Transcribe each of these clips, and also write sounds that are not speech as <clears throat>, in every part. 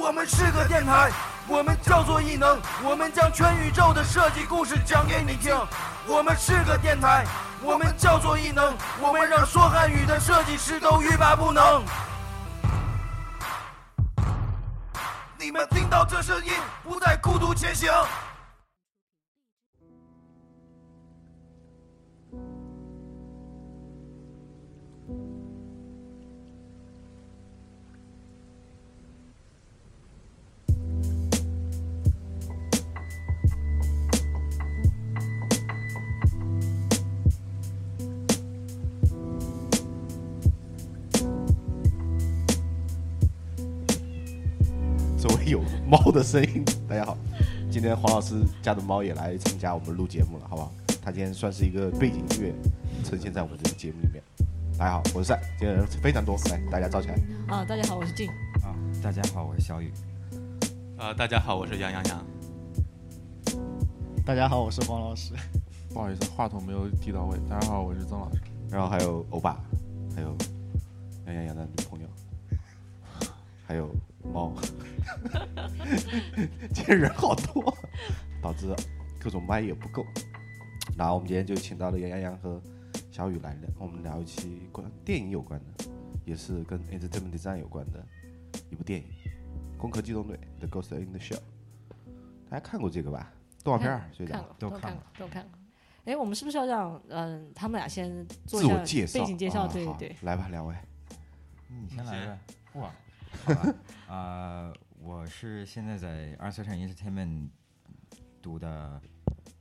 我们是个电台，我们叫做异能，我们将全宇宙的设计故事讲给你听。我们是个电台，我们叫做异能，我们让说汉语的设计师都欲罢不能。你们听到这声音，不再孤独前行。猫的声音。<laughs> 大家好，今天黄老师家的猫也来参加我们录节目了，好不好？他今天算是一个背景音乐呈现在我们这个节目里面。大家好，我是赛，今天人非常多，来大家照起来。啊，大家好，我是静。啊，大家好，我是小雨。啊，大家好，我是杨洋洋。大家好，我是黄老师。不好意思，话筒没有递到位。大家好，我是曾老师。然后还有欧巴，还有杨洋洋的女朋友，还有猫。<laughs> 今天人好多，导致各种麦也不够。然后我们今天就请到了杨洋洋和小雨来聊，我们聊一期关电影有关的，也是跟 entertainment design 有关的一部电影《攻壳机动队》The Ghost in the Shell。大家看过这个吧？动画片儿，学长，都看过，都看过。哎，我们是不是要让嗯他们俩先做自一下我介绍，背景介绍？对对。来吧，两位。你先来呗。哇，好吧。啊，我是现在在 Uncertain Entertainment 读的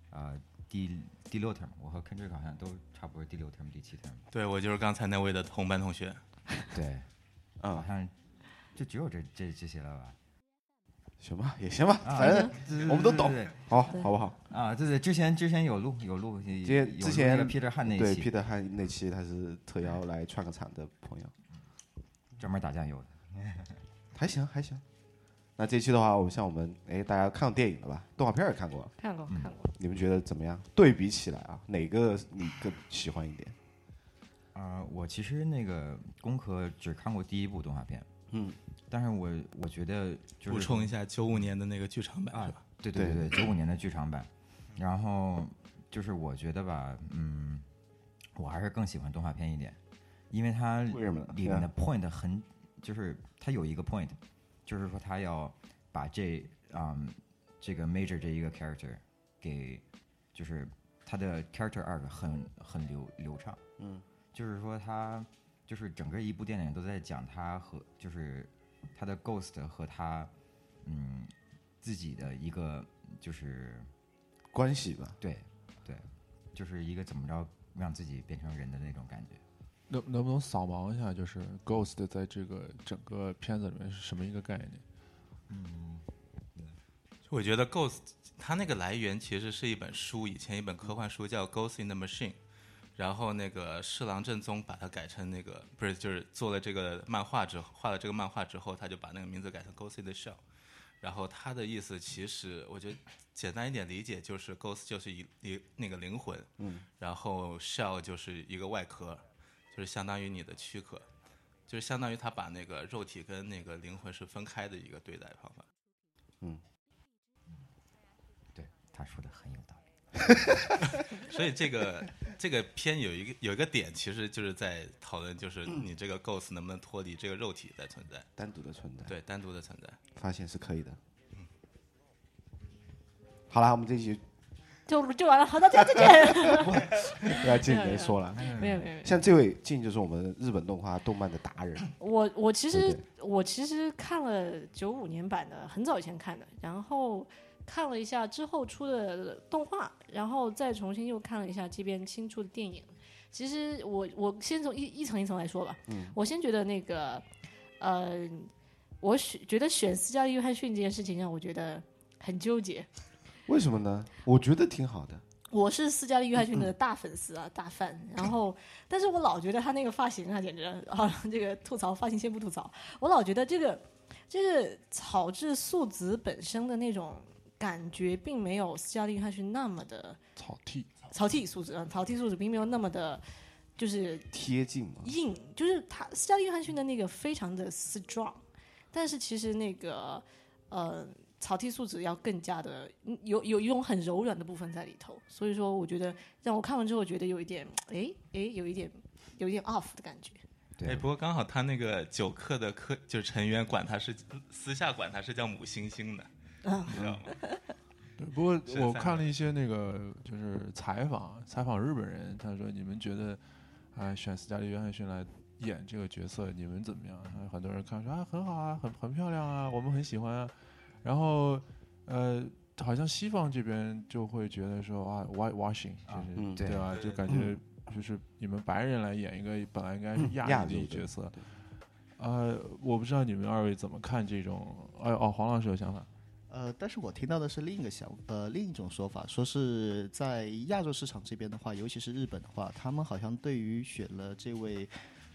啊第第六 term，我和 Kendrick 好像都差不多第六 term 第七 term。对我就是刚才那位的同班同学。对，嗯 <laughs> 好嗯，像就只有这这这些了吧？行吧，也行吧，啊反正我们都懂对对好，对好不好？啊，对对，之前之前有录有录，之前之前 Peter 汉那期，Peter 汉那期他是特邀来串个场的朋友，专门打酱油的。<laughs> 还行还行。那这期的话，我们像我们哎，大家看过电影了吧？动画片也看过，看过嗯看过。你们觉得怎么样？对比起来啊，哪个你更喜欢一点？啊、我其实那个工科只看过第一部动画片，嗯，但是我我觉得就是补充一下，九五年的那个剧场版吧？对对对对，九五年的剧场版。然后就是我觉得吧，嗯，我还是更喜欢动画片一点，因为它为什么里面的 point 很，就是他有一个 point，就是说他要把这嗯这个 major 这一个 character 给，就是他的 character arc 很很流流畅，嗯，就是说他就是整个一部电影都在讲他和就是他的 ghost 和他嗯自己的一个就是关系吧，对对，就是一个怎么着让自己变成人的那种感觉。能能不能扫盲一下，就是 Ghost 在这个整个片子里面是什么一个概念？嗯我觉得 Ghost 它那个来源其实是一本书，以前一本科幻书叫《Ghost in the Machine》，然后那个侍郎正宗把它改成那个不是就是做了这个漫画之后，画了这个漫画之后，他就把那个名字改成 Ghost in the Shell。然后他的意思其实我觉得简单一点理解就是 Ghost 就是一一那个灵魂，嗯，然后 Shell 就是一个外壳，就是相当于你的躯壳，就是相当于他把那个肉体跟那个灵魂是分开的一个对待方法。嗯对，他说的很有道理。<laughs> 所以这个这个片有一个有一个点，其实就是在讨论，就是你这个 ghost 能不能脱离这个肉体在存在，单独的存在，，对，单独的存在。发现是可以的。好了，我们这一期就就完了，好的，再再见。不要进别说了，<laughs> 没有没有，像这位静就是我们日本动画动漫的达人，我我其实我其实看了九五年版的，很早以前看的，然后看了一下之后出的动画，然后再重新又看了一下这边新出的电影。其实我我先从一一层一层来说吧，嗯我先觉得那个呃，我选觉得选斯嘉丽约翰逊这件事情让我觉得很纠结。为什么呢？我觉得挺好的。我是斯嘉丽·约翰逊的大粉丝啊，大 fan。然后，但是我老觉得他那个发型啊，简直 <laughs> 啊，这个吐槽发型先不吐槽，我老觉得这个这个草质素子本身的那种感觉，并没有斯嘉丽·约翰逊那么的草剃，草剃素质啊，草剃素质并没有那么的，就是贴近嘛，硬，就是他斯嘉丽·约翰逊的那个非常的 strong，但是其实那个呃草剃素子要更加的嗯有有一种很柔软的部分在里头，所以说我觉得让我看完之后觉得有一点哎哎有一点有一点 off 的感觉。哎，对不过刚好他那个九课的课就是成员管他是私下管他是叫母星星的，嗯你知道吗？对，<laughs> 不过我看了一些那个就是采访，采访日本人，他说你们觉得啊、选斯嘉丽·约翰逊来演这个角色，你们怎么样？很多人看说啊很好啊，很很漂亮啊，我们很喜欢啊。然后呃，好像西方这边就会觉得说啊，white washing，就啊是、嗯对吧？就感觉就是你们白人来演一个本来应该是亚裔的亚洲的角色，对呃，我不知道你们二位怎么看这种？哎哦，黄老师有想法。呃，但是我听到的是另一个想呃另一种说法，说是在亚洲市场这边的话，尤其是日本的话，他们好像对于选了这位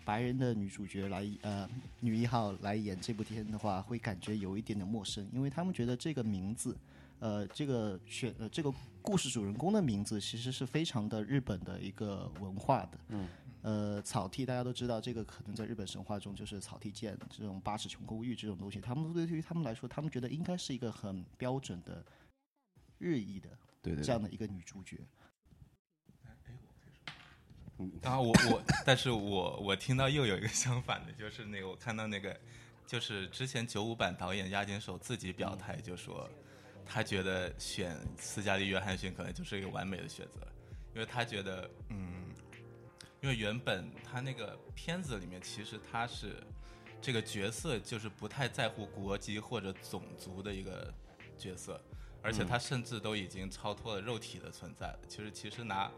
白人的女主角来呃女一号来演这部片的话，会感觉有一点点陌生，因为他们觉得这个名字，呃，这个选呃这个故事主人公的名字其实是非常的日本的一个文化的。嗯。呃，草剃大家都知道，这个可能在日本神话中就是草剃剑这种八尺琼勾玉这种东西，他们对于他们来说，他们觉得应该是一个很标准的日裔的对对这样的一个女主角。啊，我我，但是我我听到又有一个相反的，就是那个我看到那个，就是之前九五版导演押井守自己表态就说，他觉得选斯嘉丽约翰逊可能就是一个完美的选择，因为他觉得，嗯，因为原本他那个片子里面其实他是这个角色就是不太在乎国籍或者种族的一个角色，而且他甚至都已经超脱了肉体的存在了。其实其实拿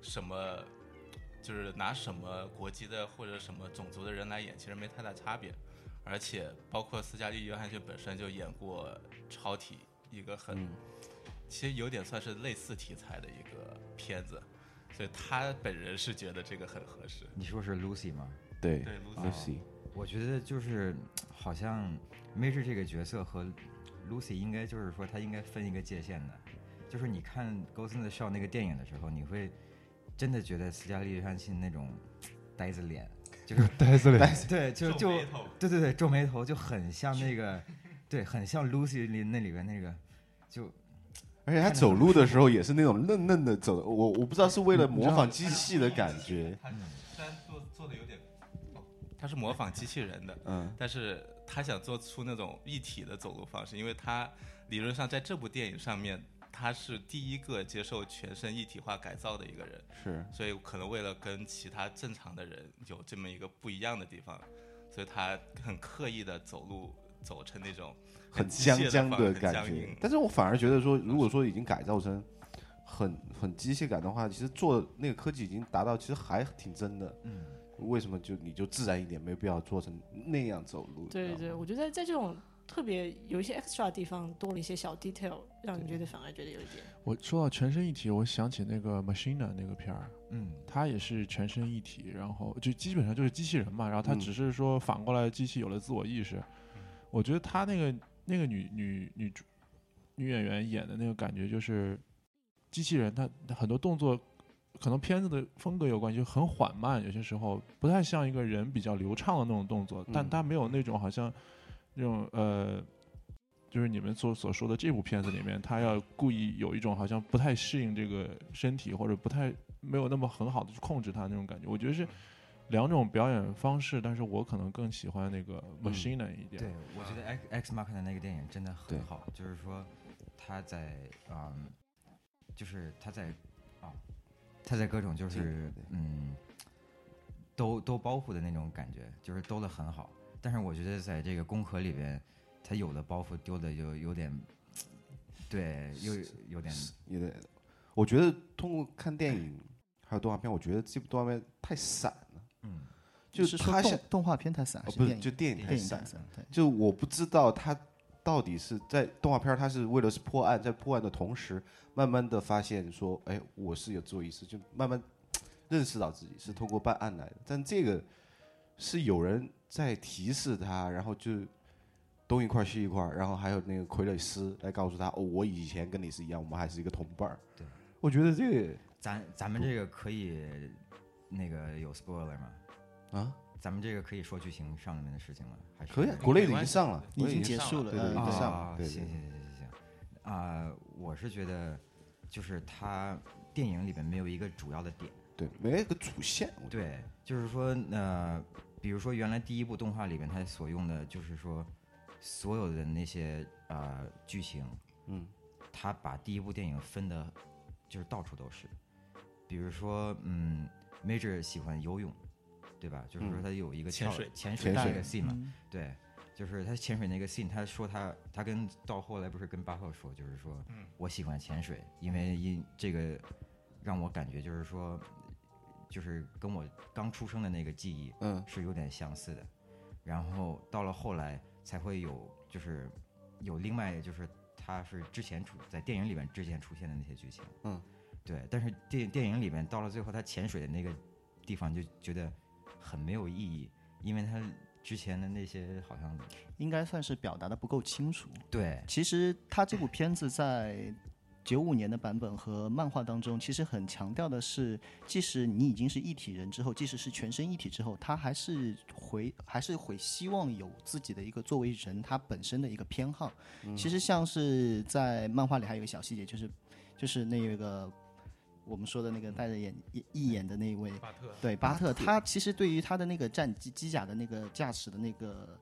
什么就是拿什么国籍的或者什么种族的人来演，其实没太大差别。而且包括斯嘉丽·约翰逊本身就演过超体，一个很、其实有点算是类似题材的一个片子，所以他本人是觉得这个很合适。你说是 Lucy 吗？对对，Lucy，Lucy，我觉得就是好像 Major 这个角色和 Lucy 应该就是说他应该分一个界限的，就是你看《Ghost in the Shell》那个电影的时候，你会真的觉得斯嘉丽·约翰逊那种 <laughs> 呆子脸，就是 <laughs> 呆子脸，<laughs> 对，就就皱眉头。对对对，皱眉头就很像那个，对，很像 Lucy 里那里边那个，就而且他走路的时候也是那种嫩嫩的走，我我不知道是为了模仿机器的感觉，他虽然做做的有点，哦，他是模仿机器人的，嗯但是他想做出那种一体的走路方式，因为他理论上在这部电影上面，他是第一个接受全身一体化改造的一个人，是，所以可能为了跟其他正常的人有这么一个不一样的地方，所以他很刻意的走路走成那种很僵僵的感觉。但是我反而觉得说，如果说已经改造成很很机械感的话，其实做那个科技已经达到，其实还挺真的。嗯，为什么就你就自然一点，没有必要做成那样走路？对对，我觉得在这种特别有一些 extra 的地方多了一些小 detail，让你觉得反而觉得有一点我说到全身一体，我想起那个 Machina 那个片儿，嗯，它也是全身一体，然后就基本上就是机器人嘛，然后它嗯。只是说反过来机器有了自我意识。我觉得她那个那个女女女主女演员演的那个感觉就是机器人，她她很多动作可能片子的风格有关系，就很缓慢，有些时候不太像一个人比较流畅的那种动作，但嗯。她没有那种好像那种呃。就是你们所所说的这部片子里面，他要故意有一种好像不太适应这个身体，或者不太没有那么很好的去控制他那种感觉。我觉得是两种表演方式，但是我可能更喜欢那个 Machine 一点。对，我觉得 X X Mark 的那个电影真的很好，就是说他在嗯，就是他在啊，他在各种就是嗯，兜兜包袱的那种感觉，就是兜的很好。但是我觉得在这个宫壳里边，他有的包袱丢的就有点，对，又有点有点，我觉得通过看电影还有动画片，我觉得这部动画片太散了。嗯，就是说他想动动画片太散，哦不是就电影太散就我不知道他到底是在动画片儿，他是为了是破案，在破案的同时，慢慢的发现说，哎，我是有自我意识，就慢慢认识到自己是通过办案来的。但这个是有人在提示他，然后就东一块儿西一块儿，然后还有那个傀儡师来告诉他，哦，我以前跟你是一样，我们还是一个同伴儿。对，我觉得这个咱咱们这个可以那个有 spoiler 吗？啊，咱们这个可以说剧情上面的事情吗？还是可以啊，国内已经上了，已经结束了，对对嗯对已经上啊，了，对对。行行行行行，啊，我是觉得就是他电影里面没有一个主要的点。对，没有一个主线，对，就是说，呃，比如说原来第一部动画里面它所用的，就是说所有的那些呃剧情，嗯，它把第一部电影分的，就是到处都是。比如说，嗯，Major 喜欢游泳，对吧？就是说嗯他有一个潜水潜水的潜水那个 scene 嘛，嗯对，就是他潜水那个 scene，他说他他跟到后来不是跟巴赫说，就是说嗯我喜欢潜水，因为因这个让我感觉就是说，就是跟我刚出生的那个记忆嗯。是有点相似的，然后到了后来才会有就是有另外就是他是之前出在电影里面之前出现的那些剧情，嗯，对，但是电电影里面到了最后他潜水的那个地方就觉得很没有意义，因为他之前的那些好像应该算是表达的不够清楚。对。其实他这部片子在九五年的版本和漫画当中，其实很强调的是，即使你已经是一体人之后，即使是全身一体之后，他还是回还是会希望有自己的一个作为人他本身的一个偏好。其实像是在漫画里还有一个小细节，就是就是那个我们说的那个戴着眼一一眼的那一位，巴特对巴特，他其实对于他的那个战机机甲的那个驾驶的那个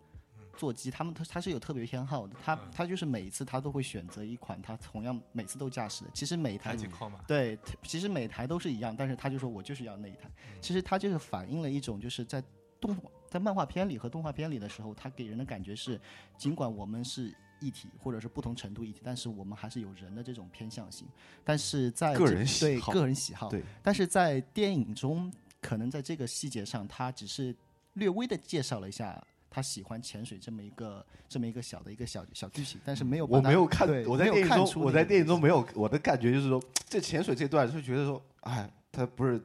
座机，他们他他是有特别偏好的，他他就是每一次他都会选择一款他同样每次都驾驶的，其实每一台对，其实每台都是一样，但是他就说我就是要那一台。其实他就是反映了一种就是在动在漫画片里和动画片里的时候，他给人的感觉是，尽管我们是一体或者是不同程度一体，但是我们还是有人的这种偏向性。但是在个人喜对好个人喜好，对，但是在电影中，可能在这个细节上，他只是略微的介绍了一下。他喜欢潜水这么一个这么一个小的一个小小剧情，但是没有我没有看，我在没有电影中，看出我在电影中没有，我的感觉就是说，这潜水这段就觉得说，哎，他不是，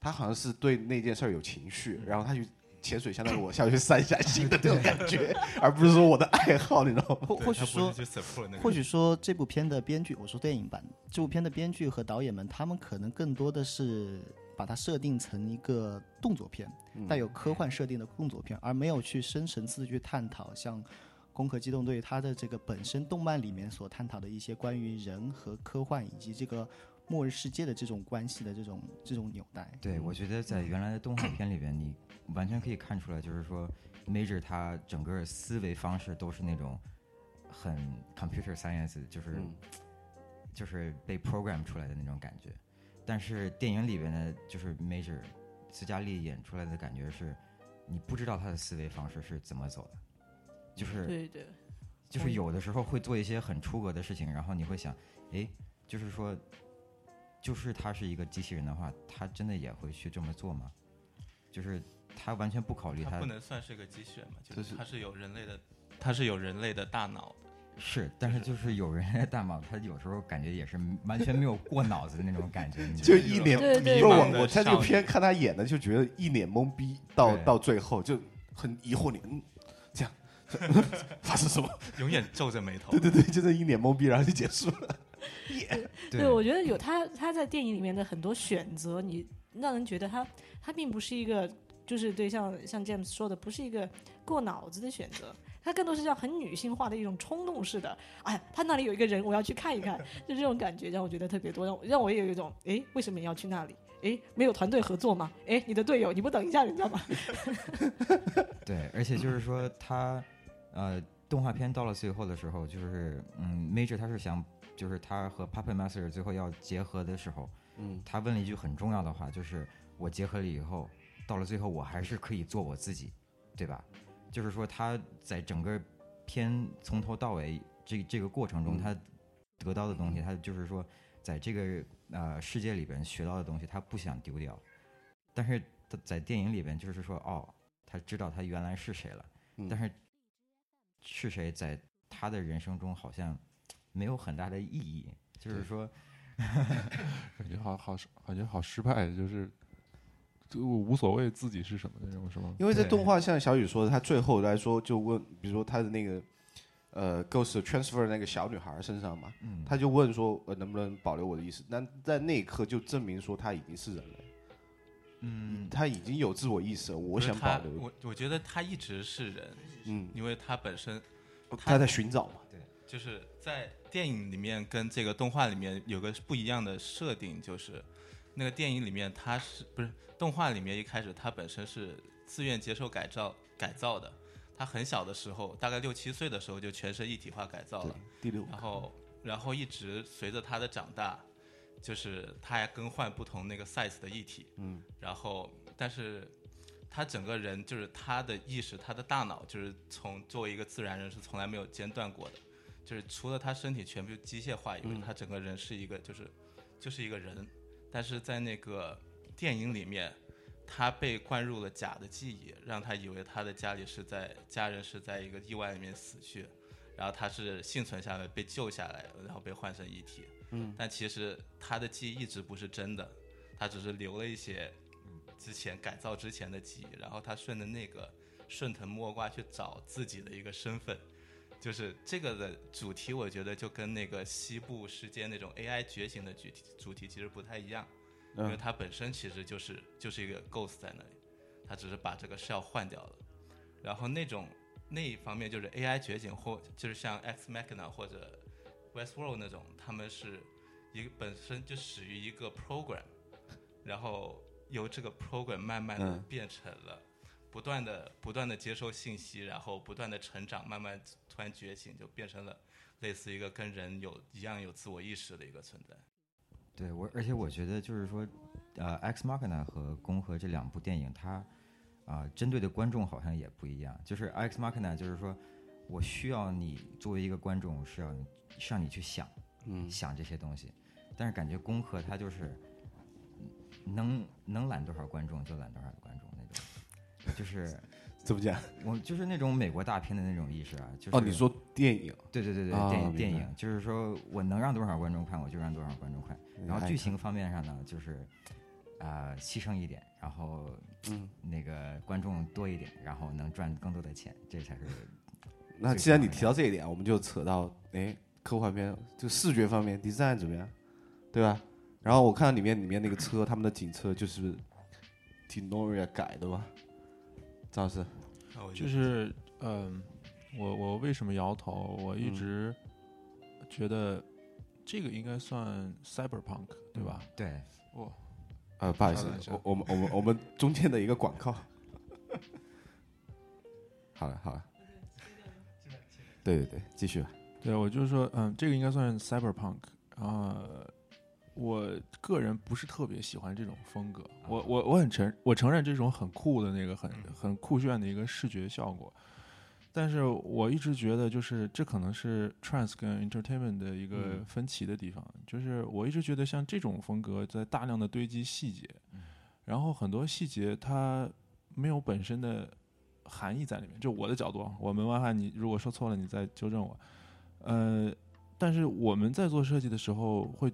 他好像是对那件事儿有情绪，然后他去潜水，相当于我下去散一下心的这种感觉，<laughs> 而不是说我的爱好，你知道吗？或或许说或许说这部片的编剧，我说电影版这部片的编剧和导演们，他们可能更多的是把它设定成一个动作片，带有科幻设定的动作片，而没有去深层次地去探讨像《攻壳机动队》它的这个本身动漫里面所探讨的一些关于人和科幻以及这个末日世界的这种关系的这种这种纽带。对，我觉得在原来的动画片里边，你完全可以看出来，就是说 Major 他整个思维方式都是那种很 computer science，就是、嗯就是被 program 出来的那种感觉。但是电影里边的，就是 Major 斯嘉丽演出来的感觉是，你不知道她的思维方式是怎么走的，就是对对，就是有的时候会做一些很出格的事情，然后你会想，诶，就是说，就是他是一个机器人的话，他真的也会去这么做吗？就是他完全不考虑他他不能算是个机器人嘛，就是是他是有人类的，他是有人类的大脑的。是，但是就是有人的大脑，他有时候感觉也是完全没有过脑子的那种感觉，你知道吗就一脸，对对不是迷茫的我我在这个片看他演的，就觉得一脸懵逼，到到最后就很疑惑你，嗯，这样 <laughs> 发生什么？<laughs> 永远皱着眉头。对对对，就这一脸懵逼，然后就结束了。<laughs> 对，我觉得有他他在电影里面的很多选择，你让人觉得他他并不是一个，就是对像像 James 说的，不是一个过脑子的选择，他更多是这样很女性化的一种冲动式的。哎呀，他那里有一个人，我要去看一看，就这种感觉让我觉得特别多，让我让我也有一种，哎，为什么你要去那里？哎，没有团队合作吗？哎，你的队友你不等一下人家吗？<laughs> 对，而且就是说他，呃，动画片到了最后的时候，就是嗯，Major 他是想，就是他和 Puppet Master 最后要结合的时候，嗯，他问了一句很重要的话，就是我结合了以后，到了最后我还是可以做我自己，对吧？就是说他在整个片从头到尾这这个过程中，嗯他得到的东西，他就是说在这个呃世界里边学到的东西，他不想丢掉。但是他在电影里边，就是说哦，他知道他原来是谁了，嗯但是是谁在他的人生中好像没有很大的意义，就是说。<laughs> 感觉好好感觉好失败，就是就无所谓自己是什么那种，是吗？因为在动画像小雨说的，他最后来说就问，比如说他的那个呃 Ghost transfer 那个小女孩身上嘛，嗯，他就问说呃能不能保留我的意识？那在那一刻就证明说他已经是人了，嗯，他已经有自我意识了，我想保留。我我觉得他一直是人，嗯，因为他本身他在寻找嘛。对就是在电影里面跟这个动画里面有个不一样的设定，就是那个电影里面他是不是动画里面一开始他本身是自愿接受改造改造的，他很小的时候，大概六七岁的时候就全身一体化改造了，，第六然后然后一直随着他的长大，就是他还更换不同那个 size 的一体，嗯，然后但是他整个人就是他的意识，他的大脑就是从作为一个自然人是从来没有间断过的，就是除了他身体全部机械化以外，他整个人是一个就是就是一个人，但是在那个电影里面。他被灌入了假的记忆，让他以为他的家里是在家人是在一个意外里面死去，然后他是幸存下来，被救下来，然后被换成遗体。嗯，但其实他的记忆一直不是真的，他只是留了一些之前改造之前的记忆，然后他顺着那个顺藤摸瓜去找自己的一个身份。就是这个的主题，我觉得就跟那个西部世界那种 AI 觉醒的主题主题其实不太一样，因为嗯，它本身其实就是就是一个 ghost 在那里，它只是把这个 shell 换掉了。然后那种那一方面就是 AI 觉醒或就是像 X Machina 或者 Westworld 那种，他们是一个本身就始于一个 program，然后由这个 program 慢慢的嗯变成了不断的不断的接收信息，然后不断的成长，慢慢突然觉醒，就变成了类似一个跟人有一样有自我意识的一个存在。对我，而且我觉得就是说，呃，《X Machina》和《攻壳》这两部电影，它啊、针对的观众好像也不一样。就是《X Machina》，就是说我需要你作为一个观众，是要你是让你去想嗯，想这些东西，但是感觉《攻壳》它就是能能揽多少观众就揽多少观众那种，就是怎么讲？<laughs> 我就是那种美国大片的那种意识啊，就是哦，你说电影，对对对对，啊电影电影就是说我能让多少观众看，我就让多少观众看。然后剧情方面上呢，就是啊、牺牲一点，然后嗯，那个观众多一点，然后能赚更多的钱，这才是 <laughs> 那既然你提到这一点，我们就扯到哎，科幻片就视觉方面，design 怎么样，对吧？然后我看到里面里面那个车，他们的警车就是 Tinoria 改的嘛，张老师，就是嗯、我我为什么摇头？我一嗯直觉得这个应该算 cyberpunk 对吧？对，我、呃，不好意思我我们我们我们中间的一个广告。好了好了，对对对，继续吧。对，我就是说，嗯，这个应该算 cyberpunk 啊、我个人不是特别喜欢这种风格，我我我很承我承认这种很酷的那个很很酷炫的一个视觉效果，但是我一直觉得就是这可能是 trans 跟 entertainment 的一个嗯。分歧的地方，就是我一直觉得像这种风格在大量的堆积细节，然后很多细节它没有本身的含义在里面，就我的角度啊，我门外汉，你如果说错了，你再纠正我。呃，但是我们在做设计的时候会，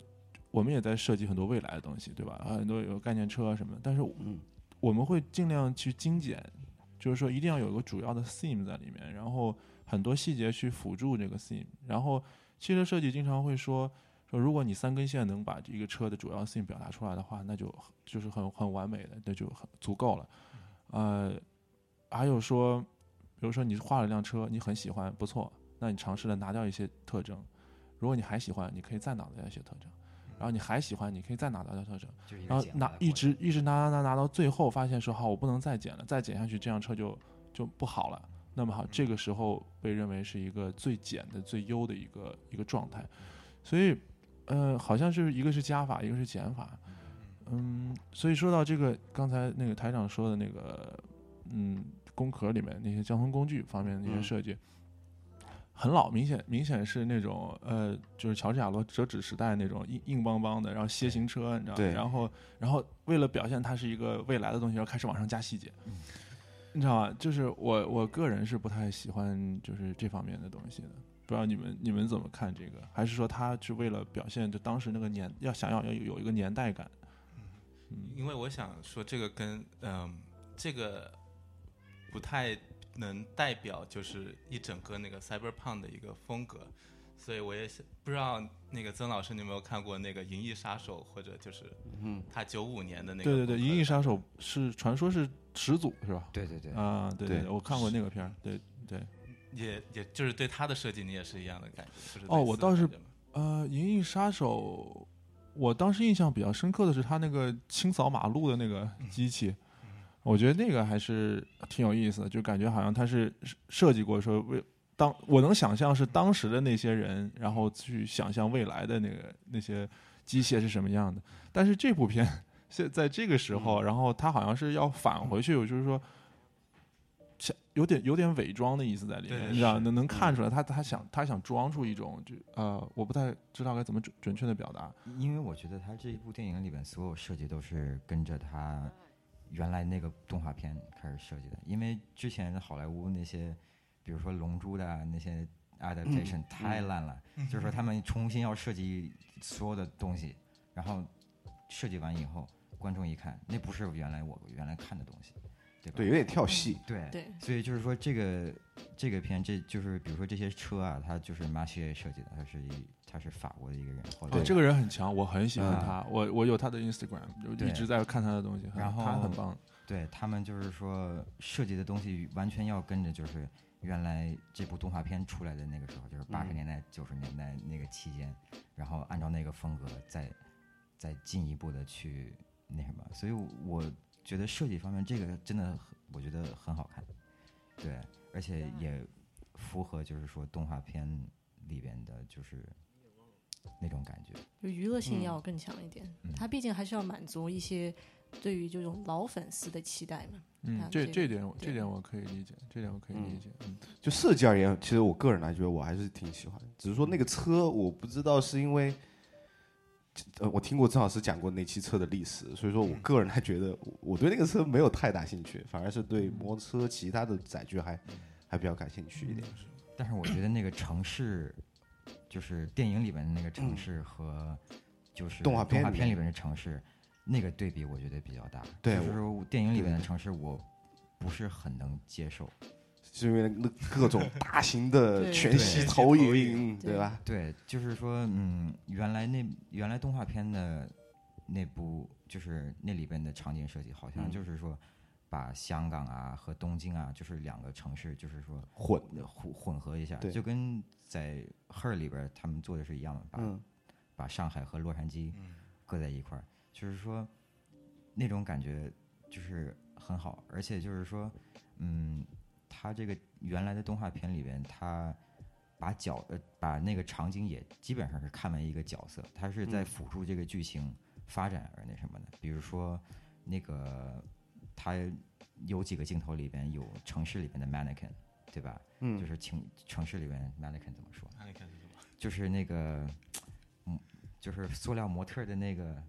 我们也在设计很多未来的东西，对吧？啊很多有概念车啊什么的，但是嗯我们会尽量去精简，就是说一定要有一个主要的 theme 在里面，然后很多细节去辅助这个 theme。然后汽车设计经常会说说，如果你三根线能把这个车的主要 theme 表达出来的话，那就就是很很完美的，那就很足够了。呃，还有说，比如说你画了辆车，你很喜欢，不错，那你尝试着拿掉一些特征。如果你还喜欢，你可以再拿掉一些特征。然后你还喜欢，你可以再拿掉一些特征。就是一然后拿一直一直拿拿拿拿到最后，发现说好，我不能再减了，再减下去这辆车就就不好了。那么好，这个时候被认为是一个最减的、最优的一个一个状态。所以，呃，好像是一个是加法，一个是减法。嗯，所以说到这个，刚才那个台长说的那个，嗯，工壳里面那些交通工具方面的那些嗯设计，很老，明显明显是那种呃，就是乔治亚罗折纸时代那种硬硬邦邦的，然后楔形车，你知道吗？然后然后为了表现它是一个未来的东西，然后开始往上加细节，你知道吗？就是我我个人是不太喜欢就是这方面的东西的。不知道你们你们怎么看这个？还是说他是为了表现就当时那个年要想要要有有一个年代感？嗯因为我想说，这个跟嗯，这个不太能代表就是一整个那个 cyberpunk 的一个风格。所以我也想不知道那个曾老师你有没有看过那个《银翼杀手》，或者就是嗯，他九五年的那个对对对，《银翼杀手》是传说是始祖是吧？对对对，啊，对对对，我看过那个片儿，对对。也也就是对他的设计，你也是一样的感觉。就是哦我倒是呃，《银翼杀手》，我当时印象比较深刻的是他那个清扫马路的那个机器，我觉得那个还是挺有意思的，就感觉好像他是设计过说为当我能想象是当时的那些人，然后去想象未来的那个那些机械是什么样的。但是这部片现在这个时候，然后他好像是要返回去，就是说。想有点有点伪装的意思在里面，你知道是能能看出来他他想他想装出一种就呃我不太知道该怎么准准确的表达，因为我觉得他这一部电影里边所有设计都是跟着他原来那个动画片开始设计的，因为之前的好莱坞那些，比如说《龙珠》的那些 adaptation 太烂了，就是说他们重新要设计所有的东西，然后设计完以后，观众一看，那不是原来我原来看的东西，对吧？对，有点跳戏。对。对。所以就是说，这个这个片，这就是比如说这些车啊，它就是马歇设计的，他是一他是法国的一个人，对，这个人很强，我很喜欢啊他，我我有他的 Instagram，就一直在看他的东西，然后他很棒。对他们就是说设计的东西完全要跟着就是原来这部动画片出来的那个时候，就是八十年代、九十年代那个期间，然后按照那个风格再再进一步的去那什么，所以我觉得设计方面这个真的很我觉得很好看，对，而且也符合就是说动画片里边的就是那种感觉，就娱乐性嗯要更强一点。嗯它毕竟还是要满足一些对于这种老粉丝的期待嘛。嗯啊，这这这点我这点我可以理解，这点我可以理解。嗯，就设计而言，其实我个人来觉得我还是挺喜欢。只是说那个车，我不知道是因为，呃，我听过郑老师讲过那期车的历史，所以说我个人还觉得我我对那个车没有太大兴趣，反而是对摩托车其他的载具还还比较感兴趣一点。但是我觉得那个城市，就是电影里边的那个城市和就是动画片里面片里边的城市，那个对比我觉得比较大。对就是说电影里面的城市我不是很能接受。是因为那各种大型的全息投影，对。吧？对，就是说，嗯，原来那原来动画片的那部就是那里边的场景设计，好像嗯。就是说。把香港啊和东京啊，就是两个城市，就是说混。混混合一下，就跟在《Her》里边他们做的是一样的，把嗯。把上海和洛杉矶搁在一块儿，就是说那种感觉就是很好，而且就是说，嗯，他这个原来的动画片里边，他把角呃把那个场景也基本上是看为一个角色，他是在嗯辅助这个剧情发展而那什么的，比如说那个他有几个镜头里边有城市里边的 mannequin，对吧？嗯就是城城市里边 mannequin 怎么说？？mannequin 是什么？就是那个，嗯，就是塑料模特的那个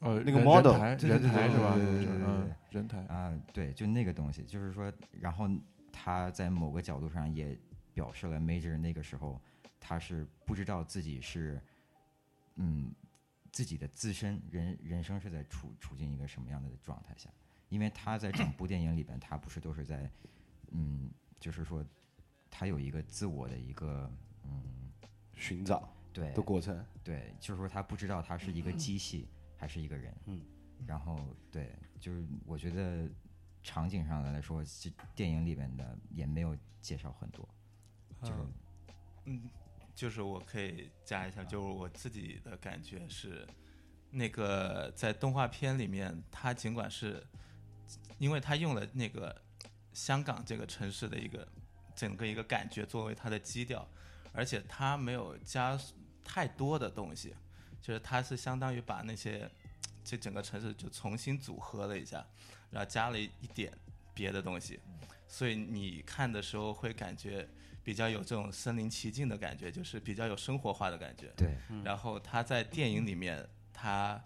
呃，那个 model，人台是吧？对对对对对，人台。啊、对，就那个东西，就是说，然后他在某个角度上也表示了 Major 那个时候他是不知道自己是，嗯，自己的自身人人生是在处处进一个什么样的状态下，因为他在整部电影里边，他不是都是在，嗯，就是说，他有一个自我的一个，嗯，寻找对的过程。对，就是说他不知道他是一个机器还是一个人。嗯，然后对，就是我觉得场景上来说，这电影里面的也没有介绍很多，就是、嗯嗯，就是我可以加一下，就是我自己的感觉是，那个在动画片里面，它尽管是，因为它用了那个香港这个城市的一个整个一个感觉作为它的基调，而且它没有加太多的东西，就是它是相当于把那些这整个城市就重新组合了一下，然后加了一点别的东西，所以你看的时候会感觉比较有这种身临其境的感觉，就是比较有生活化的感觉。对，然后他在电影里面，他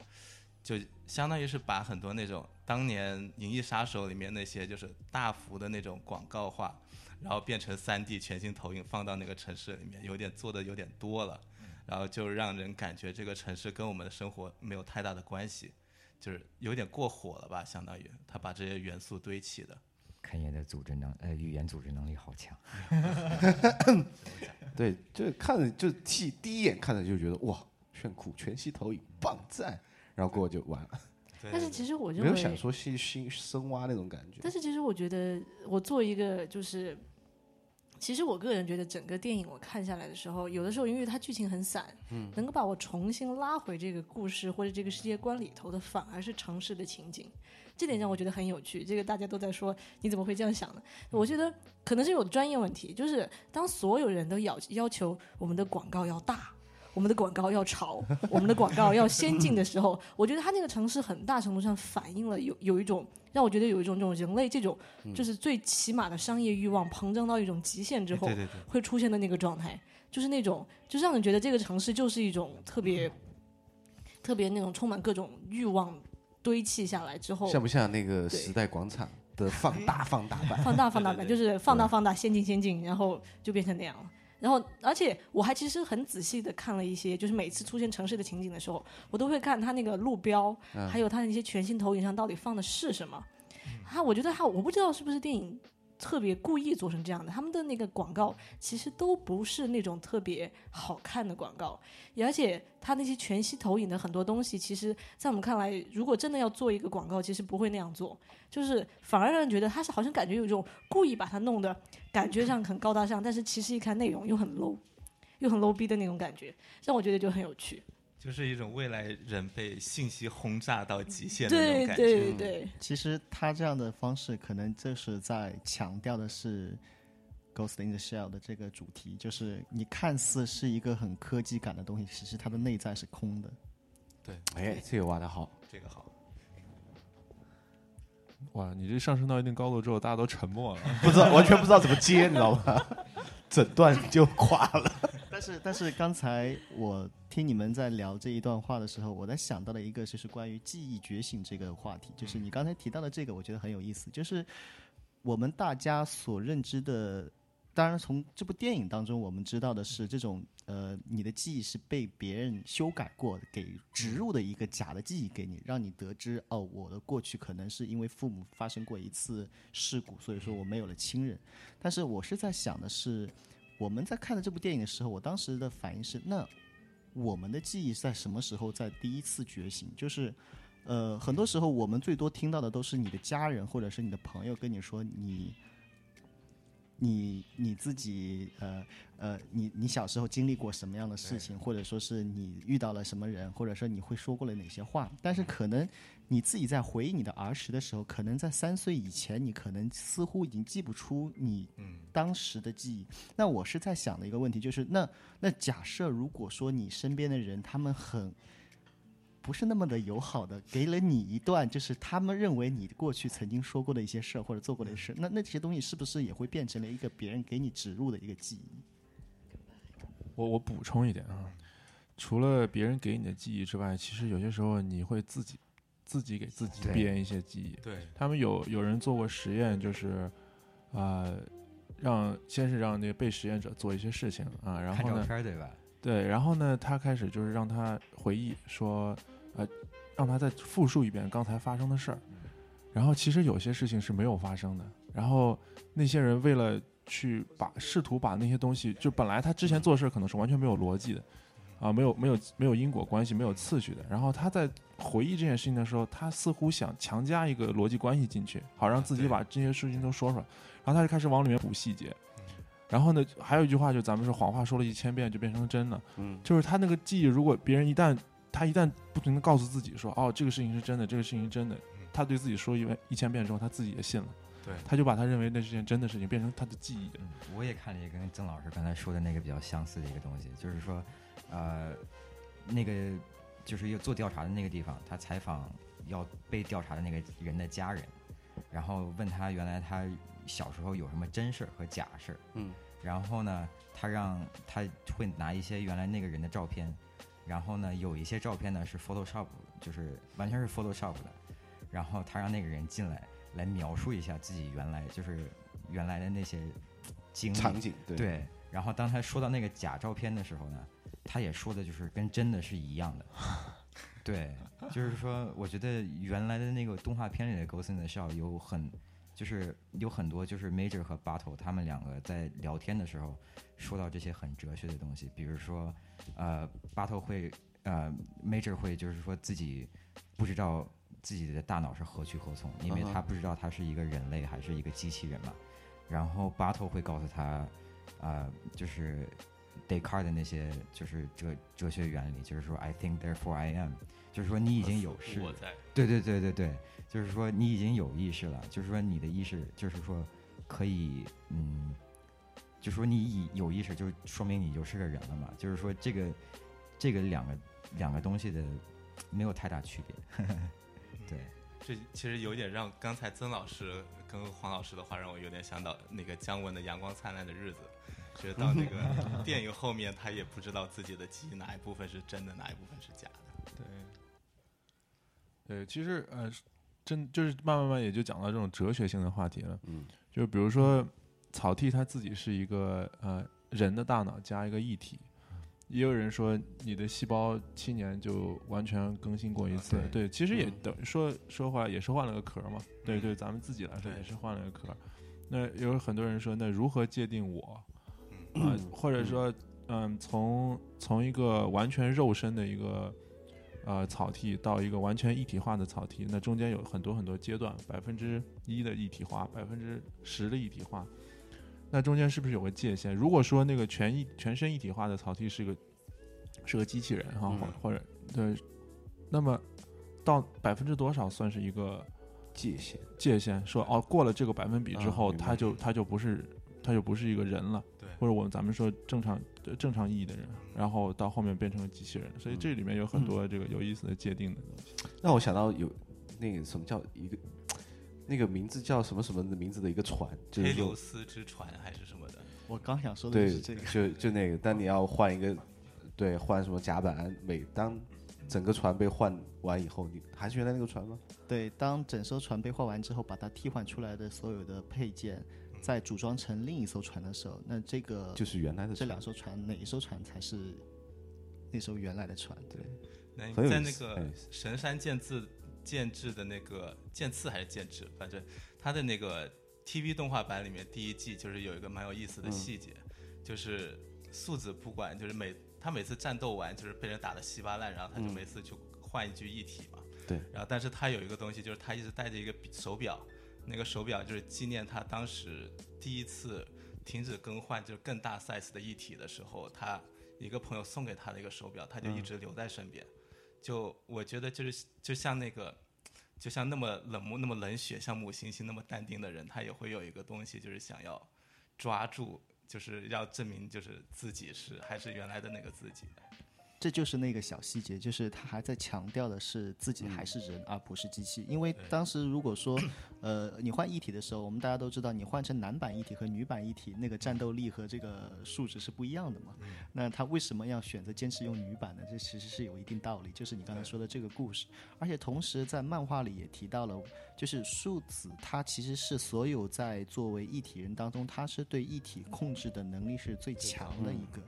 就相当于是把很多那种当年《银翼杀手》里面那些就是大幅的那种广告化，然后变成三 D 全新投影放到那个城市里面，有点做的有点多了，然后就让人感觉这个城市跟我们的生活没有太大的关系，就是有点过火了吧，相当于他把这些元素堆起的。肯爷的组织能呃语言组织能力好强。<laughs> 对，就看着就第第一眼看着就觉得哇，炫酷，全息投影，棒赞，然后过后就完了，但是其实我认为，没有想说细心深挖那种感觉。但是其实我觉得，我做一个就是，其实我个人觉得整个电影我看下来的时候，有的时候因为它剧情很散，嗯，能够把我重新拉回这个故事或者这个世界观里头的，反而是城市的情景。这点让我觉得很有趣。这个大家都在说，你怎么会这样想呢？我觉得可能是有专业问题，就是当所有人都要要求我们的广告要大。我们的广告要潮，<laughs> 我们的广告要先进的时候，<laughs> 我觉得它那个城市很大程度上反映了有有一种让我觉得有一种这种人类这种就是最起码的商业欲望膨胀到一种极限之后会出现的那个状态，就是那种就是让你觉得这个城市就是一种特别特别那种充满各种欲望堆砌下来之后，像不像那个时代广场的放大 <laughs> 放大版？放大放大版，就是放大放大，先进先进，然后就变成那样了。然后，而且我还其实很仔细的看了一些，就是每次出现城市的情景的时候，我都会看它那个路标，还有它的那些全新投影上到底放的是什么。它，我觉得它，我不知道是不是电影特别故意做成这样的，他们的那个广告其实都不是那种特别好看的广告，而且它那些全息投影的很多东西，其实在我们看来，如果真的要做一个广告，其实不会那样做。就是反而让人觉得他是好像感觉有一种故意把它弄得感觉上很高大上，但是其实一看内容又很 low，又很 low 逼的那种感觉，让我觉得就很有趣。就是一种未来人被信息轰炸到极限的那种感觉。对对，其实他这样的方式，可能就是在强调的是《Ghost in the Shell》的这个主题，就是你看似是一个很科技感的东西，其实它的内在是空的。对，哎，这个挖的好，这个好。哇，你这上升到一定高度之后，大家都沉默了。不知道完全不知道怎么接，你知道吗？<laughs> 整段就垮了。是，但是刚才我听你们在聊这一段话的时候，我在想到了一个，就是关于记忆觉醒这个话题，就是你刚才提到的这个，我觉得很有意思，就是我们大家所认知的。当然，从这部电影当中，我们知道的是，这种呃，你的记忆是被别人修改过，给植入的一个假的记忆给你，让你得知哦，我的过去可能是因为父母发生过一次事故，所以说我没有了亲人。但是我是在想的是，我们在看的这部电影的时候，我当时的反应是，那我们的记忆在什么时候在第一次觉醒？就是，呃，很多时候我们最多听到的都是你的家人或者是你的朋友跟你说你。你你自己呃呃，你你小时候经历过什么样的事情，或者说是你遇到了什么人，或者说你会说过了哪些话？但是可能你自己在回忆你的儿时的时候，可能在三岁以前，你可能似乎已经记不出你当时的记忆。那我是在想的一个问题，就是那那假设如果说你身边的人他们很不是那么的友好的，给了你一段就是他们认为你过去曾经说过的一些事儿或者做过的事，那那些东西是不是也会变成了一个别人给你植入的一个记忆？我我补充一点啊，除了别人给你的记忆之外，其实有些时候你会自己自己给自己编一些记忆。对，他们有有人做过实验，就是啊、让先是让那个被实验者做一些事情啊，然后呢，片对吧？对，然后呢，他开始就是让他回忆说，呃，让他再复述一遍刚才发生的事儿。然后其实有些事情是没有发生的。然后那些人为了去把试图把那些东西，就本来他之前做事可能是完全没有逻辑的，啊，没有没有没有因果关系，没有次序的。然后他在回忆这件事情的时候，他似乎想强加一个逻辑关系进去，好让自己把这些事情都说出来。然后他就开始往里面补细节。然后呢，还有一句话，就咱们说谎话说了一千遍就变成真的。嗯，就是他那个记忆，如果别人一旦他一旦不停的告诉自己说，哦，这个事情是真的，这个事情是真的，他对自己说一万一千遍之后，他自己也信了，对他就把他认为那是件真的事情变成他的记忆。嗯，我也看了一个跟曾老师刚才说的那个比较相似的一个东西，就是说，呃，那个就是要做调查的那个地方，他采访要被调查的那个人的家人，然后问他原来他小时候有什么真事儿和假事儿，嗯，然后呢，他让他会拿一些原来那个人的照片，然后呢，有一些照片呢是 Photoshop，就是完全是 Photoshop 的，然后他让那个人进来来描述一下自己原来就是原来的那些经历场景对。对，然后当他说到那个假照片的时候呢，他也说的就是跟真的是一样的。<laughs> 对，就是说，我觉得原来的那个动画片里的《Ghost in the Shell》有很就是有很多就是 Major 和 Battle 他们两个在聊天的时候说到这些很哲学的东西，比如说呃 Battle 会呃 Major 会就是说自己不知道自己的大脑是何去何从，因为他不知道他是一个人类还是一个机器人嘛。然后 Battle 会告诉他，呃，就是 Descartes 的那些就是哲哲学原理，就是说 I think therefore I am，就是说你已经有事，我在对对对对对，就是说你已经有意识了，就是说你的意识，就是说可以，嗯，就说你已有意识，就说明你就是个人了嘛。就是说这个这个两个两个东西的没有太大区别。对，这其实有点让刚才曾老师跟黄老师的话让我有点想到那个姜文的《阳光灿烂的日子》，就是到那个 <laughs> 电影后面，他也不知道自己的记忆哪一部分是真的，哪一部分是假的。对，对，其实呃，真就是慢慢慢也就讲到这种哲学性的话题了。嗯，就比如说草剃他自己是一个呃人的大脑加一个异体，也有人说你的细胞七年就完全更新过一次。对对，其实也嗯等于说说话也是换了个壳嘛。对对，咱们自己来说也是换了个壳。那有很多人说，那如何界定我？嗯啊、或者说，嗯，从从一个完全肉身的一个呃草剃到一个完全一体化的草剃，那中间有很多很多阶段，百分之一的一体化，百分之十的一体化，那中间是不是有个界限？如果说那个全一全身一体化的草剃是个是个机器人哈，或、嗯或者对，那么到百分之多少算是一个界限，界限？说哦，过了这个百分比之后，啊他就他就不是他就不是一个人了。对，或者我们咱们说正常呃正常意义的人，然后到后面变成了机器人，所以这里面有很多这个有意思的界定的东西。让我想到有那个什么叫一个那个名字叫什么什么的名字的一个船，就是用黑流斯之船还是什么的，我刚想说的对是这个，就就那个，但你要换一个，对，换什么甲板，每当整个船被换完以后，你还是原来那个船吗？对，当整艘船被换完之后，把它替换出来的所有的配件，再组装成另一艘船的时候，那这个就是原来的这两艘船哪一艘船才是那艘原来的船？对，那很有意思在那个神山健治建制的那个剑次还是剑制，反正他的那个 TV 动画版里面第一季就是有一个蛮有意思的嗯细节，就是素子不管就是每他每次战斗完就是被人打得稀巴烂，然后他就嗯每次就换一具一体嘛。对。然后但是他有一个东西就是他一直带着一个手表，那个手表就是纪念他当时第一次停止更换就是更大 size 的一体的时候，他一个朋友送给他的一个手表，他就一直留在身边。就我觉得就是就像那个，就像那么冷漠、那么冷血，像母猩猩那么淡定的人，他也会有一个东西，就是想要抓住，就是要证明就是自己是还是原来的那个自己。这就是那个小细节，就是他还在强调的是自己还是人，而不是机器。因为当时如果说，呃，你换一体的时候，我们大家都知道，你换成男版一体和女版一体，那个战斗力和这个数值是不一样的嘛。那他为什么要选择坚持用女版呢？这其实是有一定道理，就是你刚才说的这个故事。而且同时在漫画里也提到了，就是树子他其实是所有在作为一体人当中，他是对一体控制的能力是最强的一个。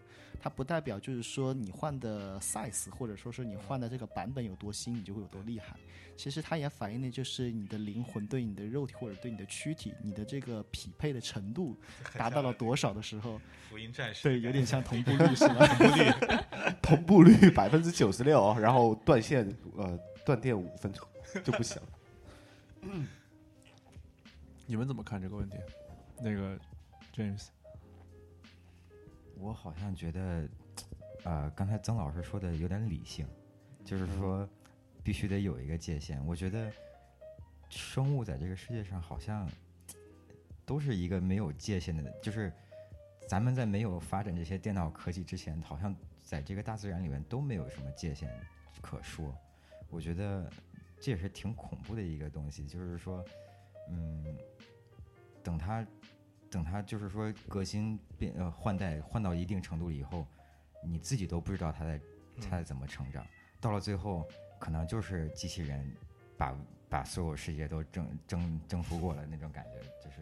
它不代表就是说你换的 size 或者说是你换的这个版本有多新，你就会有多厉害。其实它也反映的就是你的灵魂对你的肉体或者对你的躯体，你的这个匹配的程度 <laughs> 达到了多少的时候，福音战士对，有点像同步 <laughs> 率是吧？同步率 <laughs> 百分之九十六，然后断线呃断电五分钟就不行。嗯。你们怎么看这个问题？那个 James，我好像觉得，呃，刚才曾老师说的有点理性，就是说必须得有一个界限。我觉得生物在这个世界上好像都是一个没有界限的，就是咱们在没有发展这些电脑科技之前，好像在这个大自然里面都没有什么界限可说。我觉得这也是挺恐怖的一个东西，就是说，嗯，等它等它就是说革新变呃换代换到一定程度了以后，你自己都不知道它在它在怎么成长，到了最后可能就是机器人把把所有世界都征征征服过了那种感觉，就是，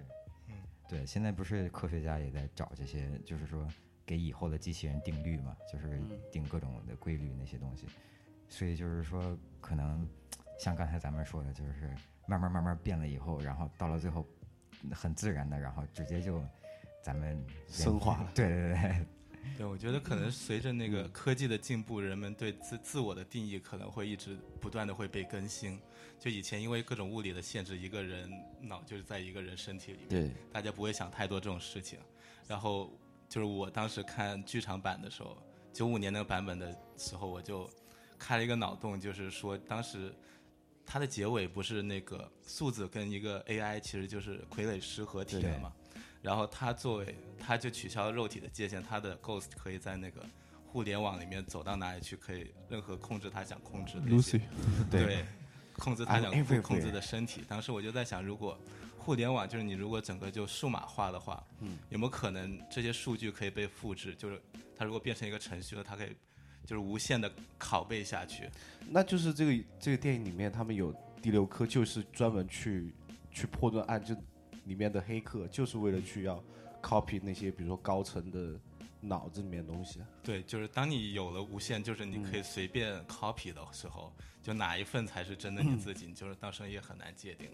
嗯。对，现在不是科学家也在找这些，就是说给以后的机器人定律嘛，就是嗯。定各种的规律那些东西，所以就是说可能像刚才咱们说的，就是慢慢慢慢变了以后，然后到了最后很自然的，然后直接就咱们升华了对对 <laughs> 对，<laughs> 对，我觉得可能随着那个科技的进步，人们对自自我的定义可能会一直不断的会被更新。就以前因为各种物理的限制，一个人脑就是在一个人身体里面，对，大家不会想太多这种事情。然后就是我当时看剧场版的时候，九五年那个版本的时候，我就开了一个脑洞，就是说当时它的结尾不是那个素子跟一个 AI 其实就是傀儡师合体了嘛，然后他作为他就取消了肉体的界限，他的 ghost 可以在那个互联网里面走到哪里去，可以任何控制他想控制的 Lucy，<laughs> 对，控制他想控制的身体。当时我就在想，如果互联网就是你如果整个就数码化的话，嗯，有没有可能这些数据可以被复制？就是它如果变成一个程序了，它可以就是无限的拷贝下去。那就是这个这个电影里面，他们有第六科，就是专门去去破断案，就里面的黑客就是为了去要 copy 那些比如说高层的脑子里面的东西。对，就是当你有了无限，就是你可以随便 copy 的时候，就哪一份才是真的你自己，你就是到时候也很难界定。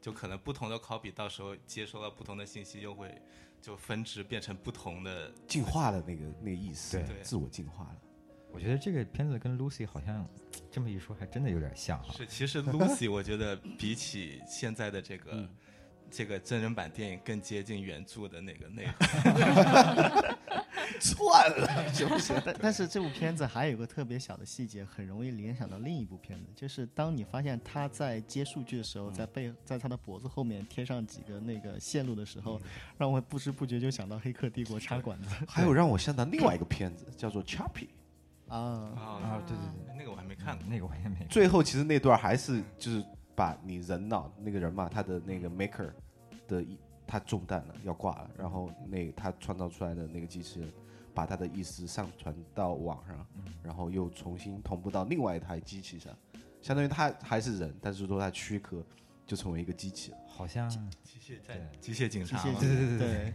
就可能不同的 copy 到时候接收到不同的信息，又会就分支变成不同的。进化的那个那个意思，对对自我进化了。我觉得这个片子跟 Lucy 好像这么一说，还真的有点像哈。是，其实 Lucy 我觉得比起现在的这个、嗯这个真人版电影更接近原著的那个内容。算了，<laughs> 行不行？但但是这部片子还有个特别小的细节，很容易联想到另一部片子，就是当你发现他在接数据的时候，在背在他的脖子后面贴上几个那个线路的时候，让我不知不觉就想到《黑客帝国》插管子还有让我想到另外一个片子，叫做《Chappie》。啊。啊对对对，那个我还没看过。那个我也没。最后其实那段还是就是把你人脑那个人嘛，他的那个 maker 的一他中弹了，要挂了，然后那他创造出来的那个机器人，把他的意思上传到网上，然后又重新同步到另外一台机器上，相当于他还是人，但是说他躯壳就成为一个机器了。好像机械在机械警察，对对对对对，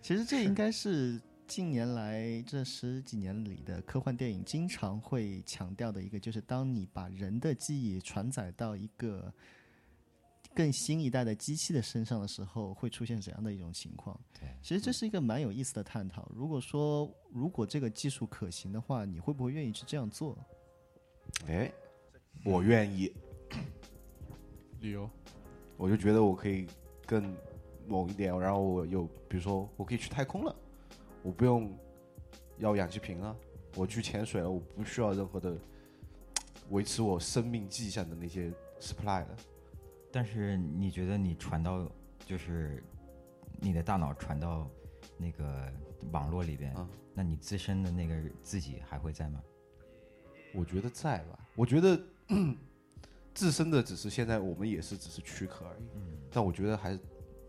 其实这应该是近年来这十几年里的科幻电影经常会强调的一个，就是当你把人的记忆传载到一个更新一代的机器的身上的时候，会出现怎样的一种情况？对，其实这是一个蛮有意思的探讨。如果说如果这个技术可行的话，你会不会愿意去这样做？哎，我愿意，理由我就觉得我可以更猛一点，然后我有比如说我可以去太空了，我不用要氧气瓶了，我去潜水了，我不需要任何的维持我生命迹象的那些 supply 了。但是你觉得你传到就是你的大脑传到那个网络里边，嗯那你自身的那个自己还会在吗？我觉得在吧，我觉得 <clears throat> 自身的只是现在我们也是只是躯壳而已，嗯，但我觉得还是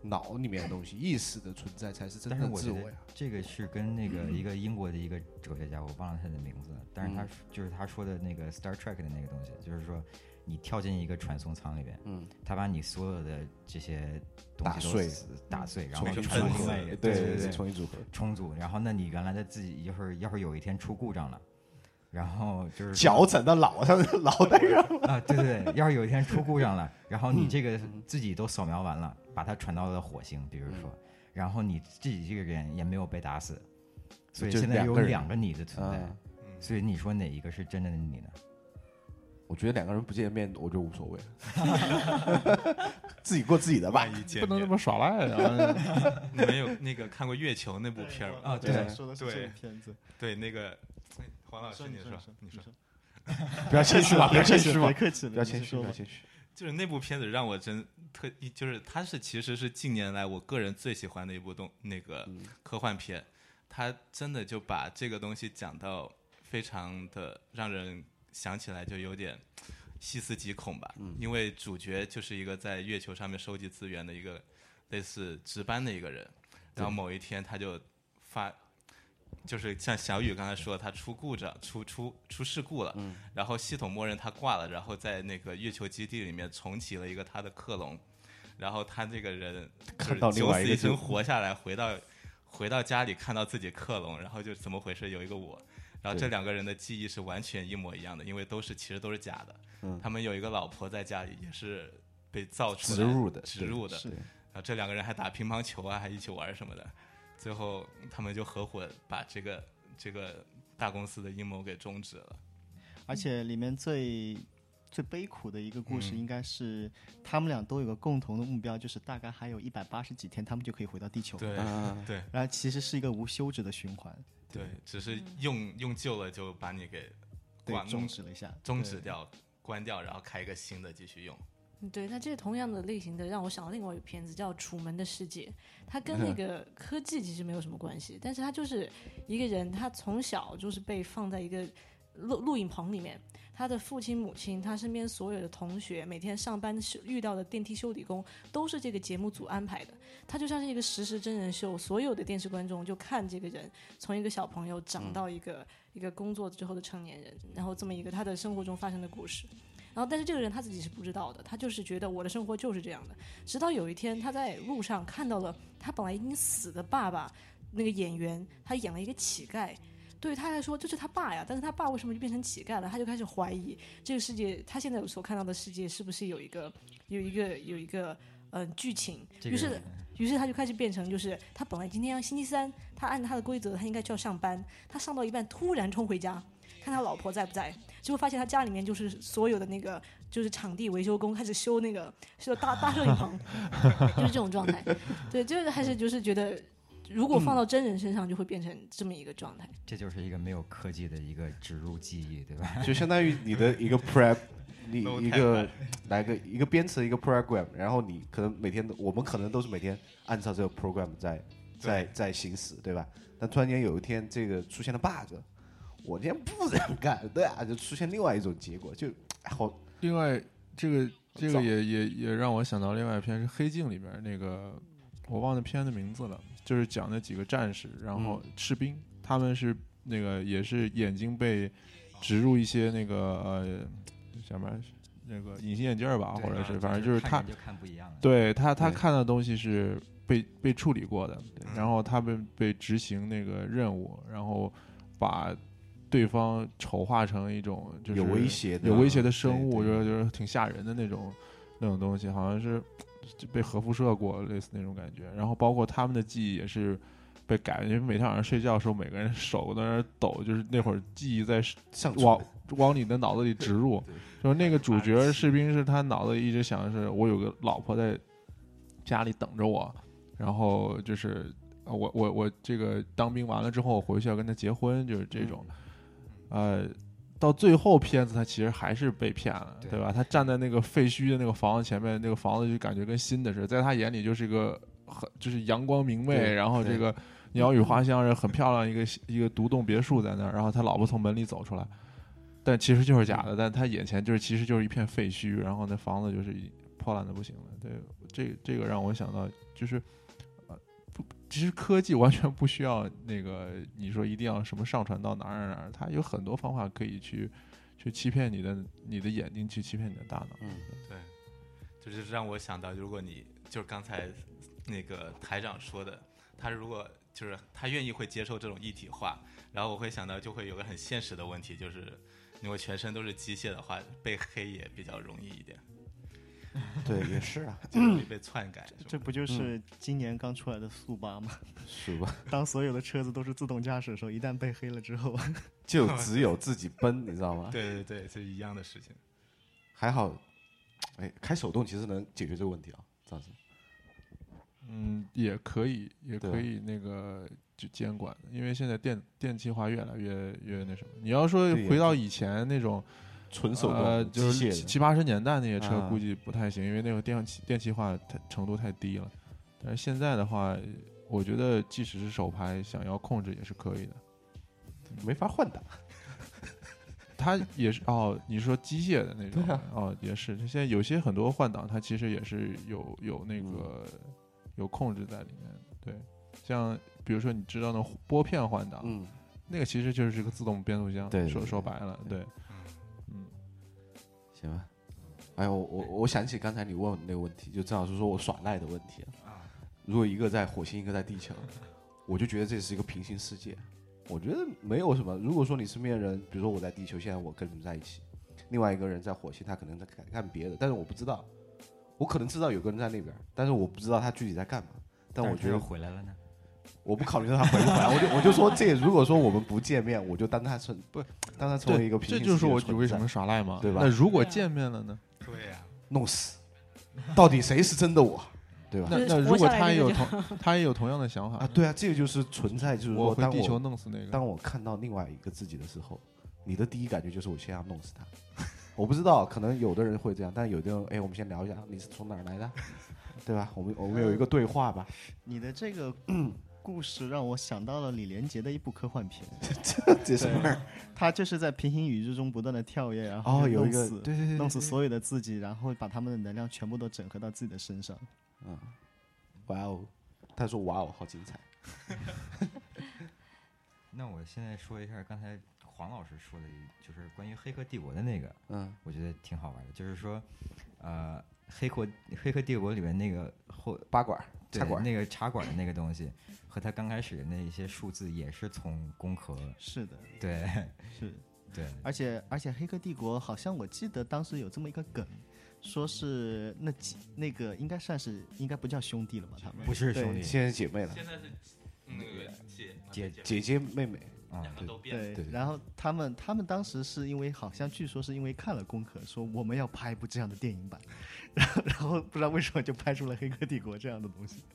脑里面的东西，意识的存在才是真正的自我呀。这个是跟那个一个英国的一个哲学家，我忘了他的名字了，但是他嗯就是他说的那个 Star Trek 的那个东西，就是说你跳进一个传送舱里边，嗯，他把你所有的这些东打碎西都撕打碎，然后重新传组合对对对，重新组合。重组，然后那你原来的自己，要是要是有一天出故障了，然后就是脚踩到脑上，脑袋上。啊，对对对，要是有一天出故障了，然后你这个嗯自己都扫描完了，把它传到了火星，比如说，然后你自己这个人也没有被打死，所以现在有两个你的存在，嗯所以你说哪一个是真正的你呢？我觉得两个人不见面，我就无所谓了 <laughs> <laughs> 自己过自己的吧万。一见不能那，么耍赖啊！<laughs> 你们有那个看过《月球》那部片？啊，对对，说的是这个片子。对，那个黄老师，你说，你说，<laughs> 不要谦虚嘛，<laughs> 不要谦虚嘛。别，客气了，不要谦虚，不要谦虚。就是那部片子让我真特，就是它是其实是近年来我个人最喜欢的一部动那个嗯。科幻片，它真的就把这个东西讲到非常的让人想起来就有点细思极恐吧，嗯。因为主角就是一个在月球上面收集资源的一个类似值班的一个人，然后某一天他就发。就是像小雨刚才说，他出故障、出出出事故了，嗯。然后系统默认他挂了，然后在那个月球基地里面重启了一个他的克隆，然后他这个人看到另外一个就九死一生活下来，回到回到家里看到自己克隆，然后就怎么回事？有一个我，然后这两个人的记忆是完全一模一样的，因为都是其实都是假的。嗯。他们有一个老婆在家里也是被造出来植入的，植入的，是。然后后这两个人还打乒乓球啊，还一起玩什么的，最后他们就合伙把这个这个大公司的阴谋给终止了。而且里面最最悲苦的一个故事，嗯。应该是他们俩都有个共同的目标，就是大概还有一百八十几天，他们就可以回到地球。对啊，对。然后其实是一个无休止的循环，对，只是用用旧了就把你给对关，终止了一下，终止掉、关掉，然后开一个新的继续用。嗯对，那这是同样的类型的让我想到另外一个片子叫《楚门的世界》，它跟那个科技其实没有什么关系，但是它就是一个人，他从小就是被放在一个录录影棚里面，他的父亲、母亲，他身边所有的同学，每天上班是遇到的电梯修理工，都是这个节目组安排的。他就像是一个实时真人秀，所有的电视观众就看这个人从一个小朋友长到一个、一个工作之后的成年人，然后这么一个他的生活中发生的故事。然后，但是这个人他自己是不知道的，他就是觉得我的生活就是这样的。直到有一天，他在路上看到了他本来已经死的爸爸，那个演员，他演了一个乞丐。对于他来说，这是他爸呀，但是他爸为什么就变成乞丐了？他就开始怀疑这个世界，他现在所看到的世界是不是有一个有一个有一个嗯、呃剧情？于是于是他就开始变成，就是他本来今天要星期三，他按他的规则，他应该就要上班，他上到一半突然冲回家，看他老婆在不在，结果发现他家里面就是所有的那个就是场地维修工开始修那个修大大摄影棚，<laughs> 就是这种状态。对，就是还是就是觉得，如果放到真人身上，就会变成这么一个状态。这就是一个没有科技的一个植入记忆，对吧？<laughs> 就相当于你的一个 prep，你一个来个一个编程一个 program，然后你可能每天都我们可能都是每天按照这个 program 在在在行驶，对吧？但突然间有一天这个出现了 bug，我今天不这样干，对啊，就出现另外一种结果，就哎好另外，这个这个也也也让我想到另外一篇是《黑镜》里边那个，我忘了片的名字了，就是讲那几个战士，然后士兵，他们是那个也是眼睛被植入一些那个呃什么那个隐形眼镜儿吧，或者是反正就是他看就看不一样了。对他，他看的东西是被被处理过的，然后他们被执行那个任务，然后把对方丑化成一种就是有威胁的有威胁的生物，就是就是挺吓人的那种那种东西，好像是就被核辐射过，类似那种感觉。然后包括他们的记忆也是被改，因为每天晚上睡觉的时候，每个人手在那儿抖，就是那会儿记忆在上往往你的脑子里植入。就是那个主角士兵是他脑子里一直想的是，我有个老婆在家里等着我，然后就是呃我我我这个当兵完了之后，我回去要跟他结婚，就是这种，呃。到最后，片子他其实还是被骗了，对对吧？他站在那个废墟的那个房子前面，那个房子就感觉跟新的似的，在他眼里就是一个很就是阳光明媚，然后这个鸟语花香，很漂亮一个一个独栋别墅在那儿，然后他老婆从门里走出来，但其实就是假的，但他眼前就是其实就是一片废墟，然后那房子就是破烂的不行了。对，这这个让我想到就是，其实科技完全不需要那个你说一定要什么上传到哪儿哪儿哪儿，它有很多方法可以去去欺骗你的你的眼睛，去欺骗你的大脑。嗯对，就是让我想到，如果你就是刚才那个台长说的，他如果就是他愿意会接受这种一体化，然后我会想到就会有个很现实的问题，就是如果全身都是机械的话，被黑也比较容易一点，<laughs> 对也是啊，就容易被篡改。这不就是今年刚出来的速八吗？速八？<laughs> 当所有的车子都是自动驾驶的时候，一旦被黑了之后，<laughs> 就只有自己奔，你知道吗？对对对，是一样的事情。还好，哎，开手动其实能解决这个问题啊，张师。嗯，也可以，也可以那个就监管，因为现在电电气化越来越越那什么。你要说回到以前那种纯手呃，动、就机械的，是七七八十年代那些车啊估计不太行，因为那个电气电气化太程度太低了。但是现在的话，我觉得即使是手排，想要控制也是可以的。没法换挡。<laughs> 它也是哦，你说机械的那种啊哦，也是。它现在有些很多换挡，它其实也是有有那个、有控制在里面。对，像比如说你知道那拨片换挡，嗯，那个其实就是个自动变速箱。说对对对说白了，对，嗯，行吧。哎呦，我我我想起刚才你问我那个问题，就郑老师说我耍赖的问题啊。如果一个在火星，一个在地球，我就觉得这是一个平行世界。我觉得没有什么。如果说你身边的人，比如说我在地球，现在我跟你们在一起，另外一个人在火星，他可能在干干别的，但是我不知道。我可能知道有个人在那边，但是我不知道他具体在干嘛。但我觉得回来了呢。我不考虑他回不回来，我就 <laughs> 我就说这如果说我们不见面，我就当他成不当他成为一个平行这就是我为什么耍赖嘛，对吧那如果见面了呢？对呀、弄死，到底谁是真的我，对吧？那那如果他也有同他也有同样的想法啊，对啊，这个就是存在，就是我回地球说当我弄死那个。当我看到另外一个自己的时候，你的第一感觉就是我先要弄死他。<laughs> 我不知道，可能有的人会这样，但有的人，哎，我们先聊一下，你是从哪儿来的，<laughs> 对吧？我们我们有一个对话吧。你的这个故事让我想到了李连杰的一部科幻片，<laughs> 这什么？他就是在平行宇宙中不断的跳跃，然后哦，有一弄死个对对对，弄死所有的自己，然后把他们的能量全部都整合到自己的身上。嗯，哇哦，他说哇哦，好精彩。<laughs> 那我现在说一下刚才黄老师说的，就是关于《黑客帝国》的那个，嗯我觉得挺好玩的。就是说，呃，黑客黑客帝国里面那个后八管插管，那个茶馆的那个东西，和他刚开始的那一些数字也是从工壳是的，对是，对而且而且《黑客帝国》好像我记得当时有这么一个梗，说是那几那个应该算是应该不叫兄弟了吧？他们不是兄弟现在是姐妹了，现在是那个姐姐姐姐妹妹。啊，两个都变了。对对对然后他们他们当时是因为好像据说是因为看了《功课》，说我们要拍一部这样的电影版，然后然后不知道为什么就拍出了《黑客帝国》这样的东西。<laughs>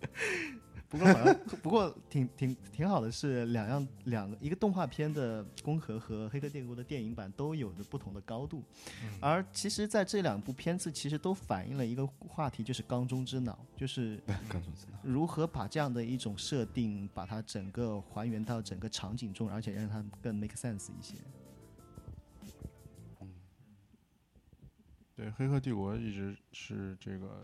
不过好像不过挺挺挺好的是两样两个一个动画片的《攻壳》和《黑客帝国》的电影版都有着不同的高度，而其实在这两部片子其实都反映了一个话题，就是缸中之脑，就是。如何把这样的一种设定，把它整个还原到整个场景中，而且让它更 make sense 一些。对，《黑客帝国》一直是这个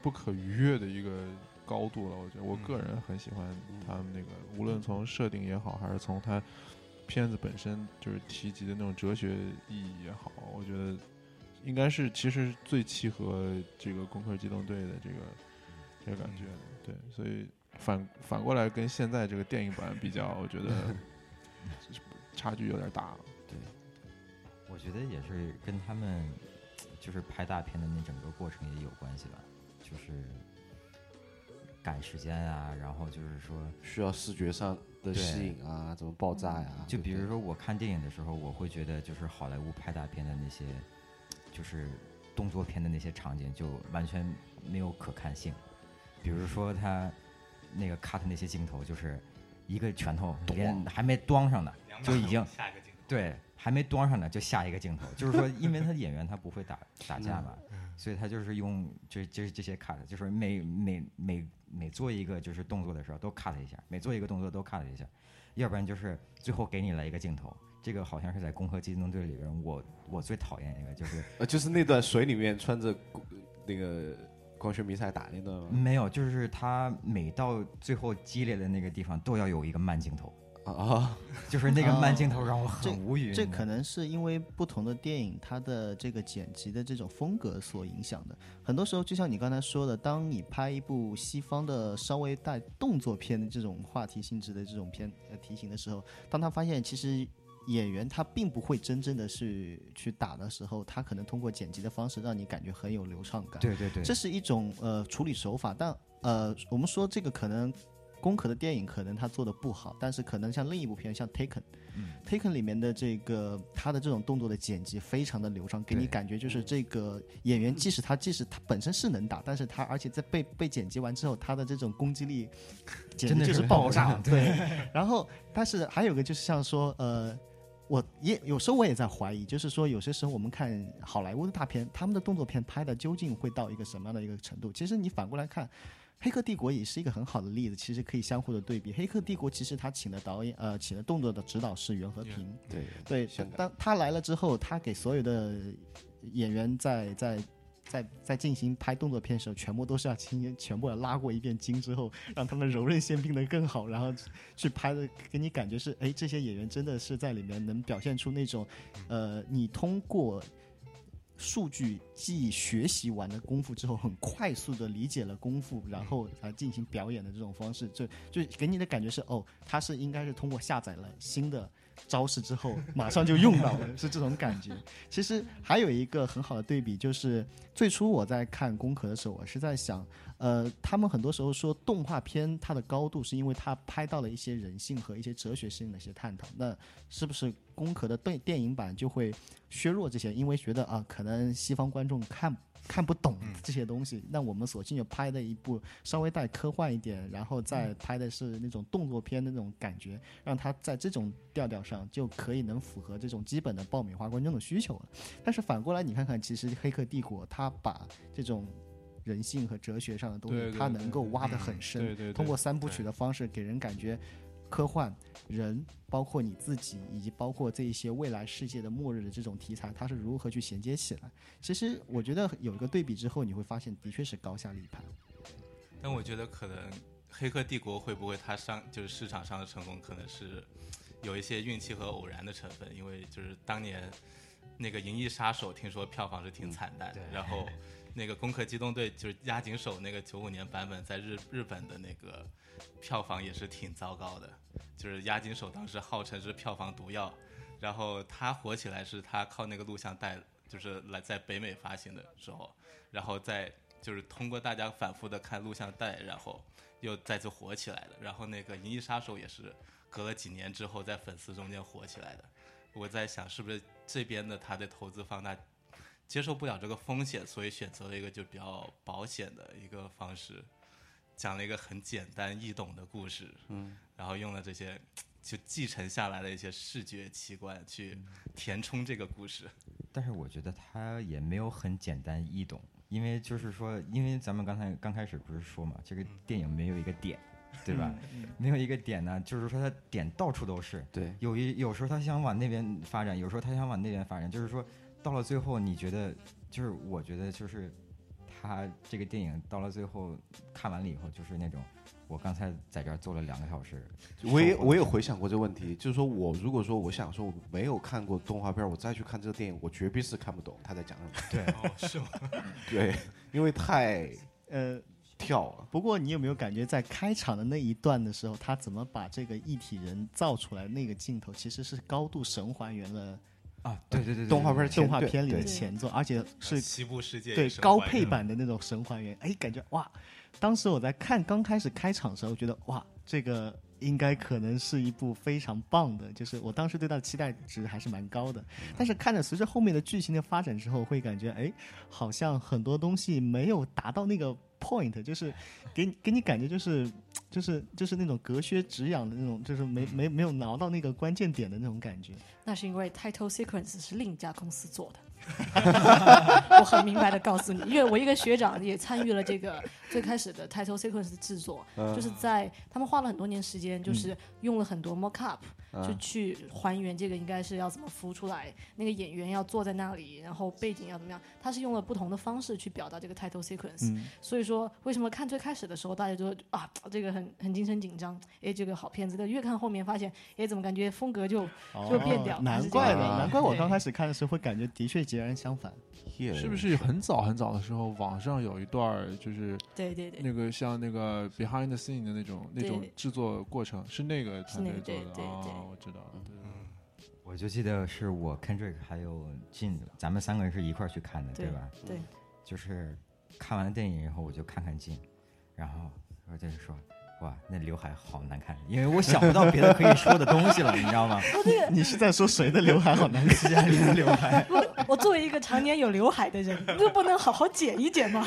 不可逾越的一个高度了。我觉得，我个人很喜欢他们那个，无论从设定也好，还是从它片子本身就是提及的那种哲学意义也好，我觉得应该是其实最契合这个《攻壳机动队》的这个这个感觉的。对，所以反反过来跟现在这个电影版比较，我觉得 <laughs> 差距有点大了。我觉得也是跟他们就是拍大片的那整个过程也有关系吧，就是赶时间啊，然后就是说，需要视觉上的吸引啊，怎么爆炸呀、就比如说我看电影的时候，我会觉得就是好莱坞拍大片的那些，就是动作片的那些场景就完全没有可看性，比如说他那个 cut 那些镜头，就是一个拳头连还没端上呢，就已经下一个镜头。对，还没端上呢，就下一个镜头。<laughs> 就是说，因为他演员他不会打打架嘛，所以他就是用这这这些 cut，就是每每每每做一个就是动作的时候都 cut 一下，每做一个动作都 cut 一下，要不然就是最后给你来一个镜头。这个好像是在《攻壳机动队》里边，我我最讨厌一个，就是 <laughs> 呃，就是那段水里面穿着那个光学迷彩打那段吗？没有，就是他每到最后激烈的那个地方都要有一个慢镜头，啊啊，就是那个慢镜头哦让我很无语。这可能是因为不同的电影它的这个剪辑的这种风格所影响的。很多时候，就像你刚才说的，当你拍一部西方的稍微带动作片的这种话题性质的这种片呃题型的时候，当他发现其实演员他并不会真正的是去打的时候，他可能通过剪辑的方式让你感觉很有流畅感。对对对，这是一种呃处理手法，但呃，我们说这个可能攻壳的电影可能他做的不好，但是可能像另一部片像 Taken。嗯 Taken 里面的这个他的这种动作的剪辑非常的流畅，给你感觉就是这个演员即使他即使他本身是能打，但是他而且在被被剪辑完之后，他的这种攻击力 <laughs> 简直就是爆炸。很 <laughs> 对，然后但是还有个就是像说呃。我也有时候我也在怀疑，就是说有些时候我们看好莱坞的大片，他们的动作片拍的究竟会到一个什么样的一个程度？其实你反过来看，《黑客帝国》也是一个很好的例子，其实可以相互的对比。《黑客帝国》其实他请的导演呃请的动作的指导是袁和平，对对当他来了之后，他给所有的演员在在在在进行拍动作片的时候，全部都是要亲全部要拉过一遍筋之后，让他们柔韧性变得更好，然后去拍的，给你感觉是，哎，这些演员真的是在里面能表现出那种，呃，你通过。数据记忆学习完的功夫之后，很快速的理解了功夫，然后来进行表演的这种方式，就就给你的感觉是，哦，他是应该是通过下载了新的招式之后，马上就用到了，是这种感觉。其实还有一个很好的对比，就是最初我在看《攻壳》的时候，我是在想，呃，他们很多时候说动画片它的高度是因为它拍到了一些人性和一些哲学性的一些探讨，那是不是《攻壳》的电电影版就会削弱这些？因为觉得啊，可能西方观众看看不懂这些东西，那我们索性就拍的一部稍微带科幻一点，然后再拍的是那种动作片的那种感觉，让它在这种调调上就可以能符合这种基本的爆米花观众的需求了。但是反过来，你看看，其实《黑客帝国》它把这种人性和哲学上的东西，对对它能够挖得很深，对对对，通过三部曲的方式给人感觉科幻、人，包括你自己，以及包括这一些未来世界的末日的这种题材，它是如何去衔接起来。其实我觉得有一个对比之后，你会发现的确是高下立判。但我觉得可能《黑客帝国》会不会它上就是市场上的成功，可能是有一些运气和偶然的成分，因为就是当年那个《银翼杀手》听说票房是挺惨淡的，然后那个《攻壳机动队》就是押井守那个九五年版本在日日本的那个票房也是挺糟糕的，就是押井守当时号称是票房毒药，然后他火起来是他靠那个录像带，就是来在北美发行的时候，然后在就是通过大家反复的看录像带，然后又再次火起来的。然后那个《银翼杀手》也是隔了几年之后在粉丝中间火起来的。我在想，是不是这边的他的投资方他接受不了这个风险，所以选择了一个就比较保险的一个方式，讲了一个很简单易懂的故事，嗯，然后用了这些就继承下来的一些视觉奇观去填充这个故事。<laughs> 但是我觉得他也没有很简单易懂，因为就是说，因为咱们刚才刚开始不是说嘛，这个电影没有一个点，对吧？没有一个点呢，就是说它点到处都是。对，有一有时候他想往那边发展，有时候他想往那边发展，就是说到了最后，你觉得就是我觉得就是他这个电影到了最后看完了以后，就是那种我刚才在这儿坐了两个小时，我也我也回想过这个问题，就是说我如果说我想说我没有看过动画片，我再去看这个电影，我绝逼是看不懂他在讲什么。对，哦，是吗？<laughs> 对，因为太呃，跳了。不过你有没有感觉在开场的那一段的时候，他怎么把这个一体人造出来那个镜头，其实是高度神还原了啊，对对对对，动画片动画片里的前作，而且是西部世界对高配版的那种神还原，哎，感觉哇！当时我在看刚开始开场的时候，觉得哇，这个应该可能是一部非常棒的，就是我当时对它的期待值还是蛮高的。但是看着随着后面的剧情的发展之后，会感觉哎，好像很多东西没有达到那个 point，就是给给你感觉就是就是就是那种隔靴止痒的那种，就是没没没有挠到那个关键点的那种感觉。那是因为 title sequence 是另一家公司做的。<laughs> 我很明白的告诉你，因为我一个学长也参与了这个最开始的 title sequence 的制作，就是在他们花了很多年时间，就是用了很多 mock up，、就去还原这个应该是要怎么浮出来，那个演员要坐在那里，然后背景要怎么样，他是用了不同的方式去表达这个 title sequence。所以说，为什么看最开始的时候大家就说啊，这个很很精神紧张，哎，这个好片子，但越看后面发现，哎，怎么感觉风格就就变掉难怪了，难怪我刚开始看的时候会感觉的确截然相反。是不是很早很早的时候，网上有一段儿就是对对对，那个像那个 behind the scene 的那种那种制作过程，是那个团队是那个做的对对对啊，我知道了。对我就记得是我 Kendrick 还有进，咱们三个人是一块儿去看的，对吧？对，就是看完电影以后，我就看看镜，然后我就是说，哇，那刘海好难看，因为我想不到别的可以说的东西了，你知道吗？<laughs> 你是在说谁的刘海好难看？斯嘉丽的刘海，不，我作为一个常年有刘海的人，就不能好好剪一剪吗？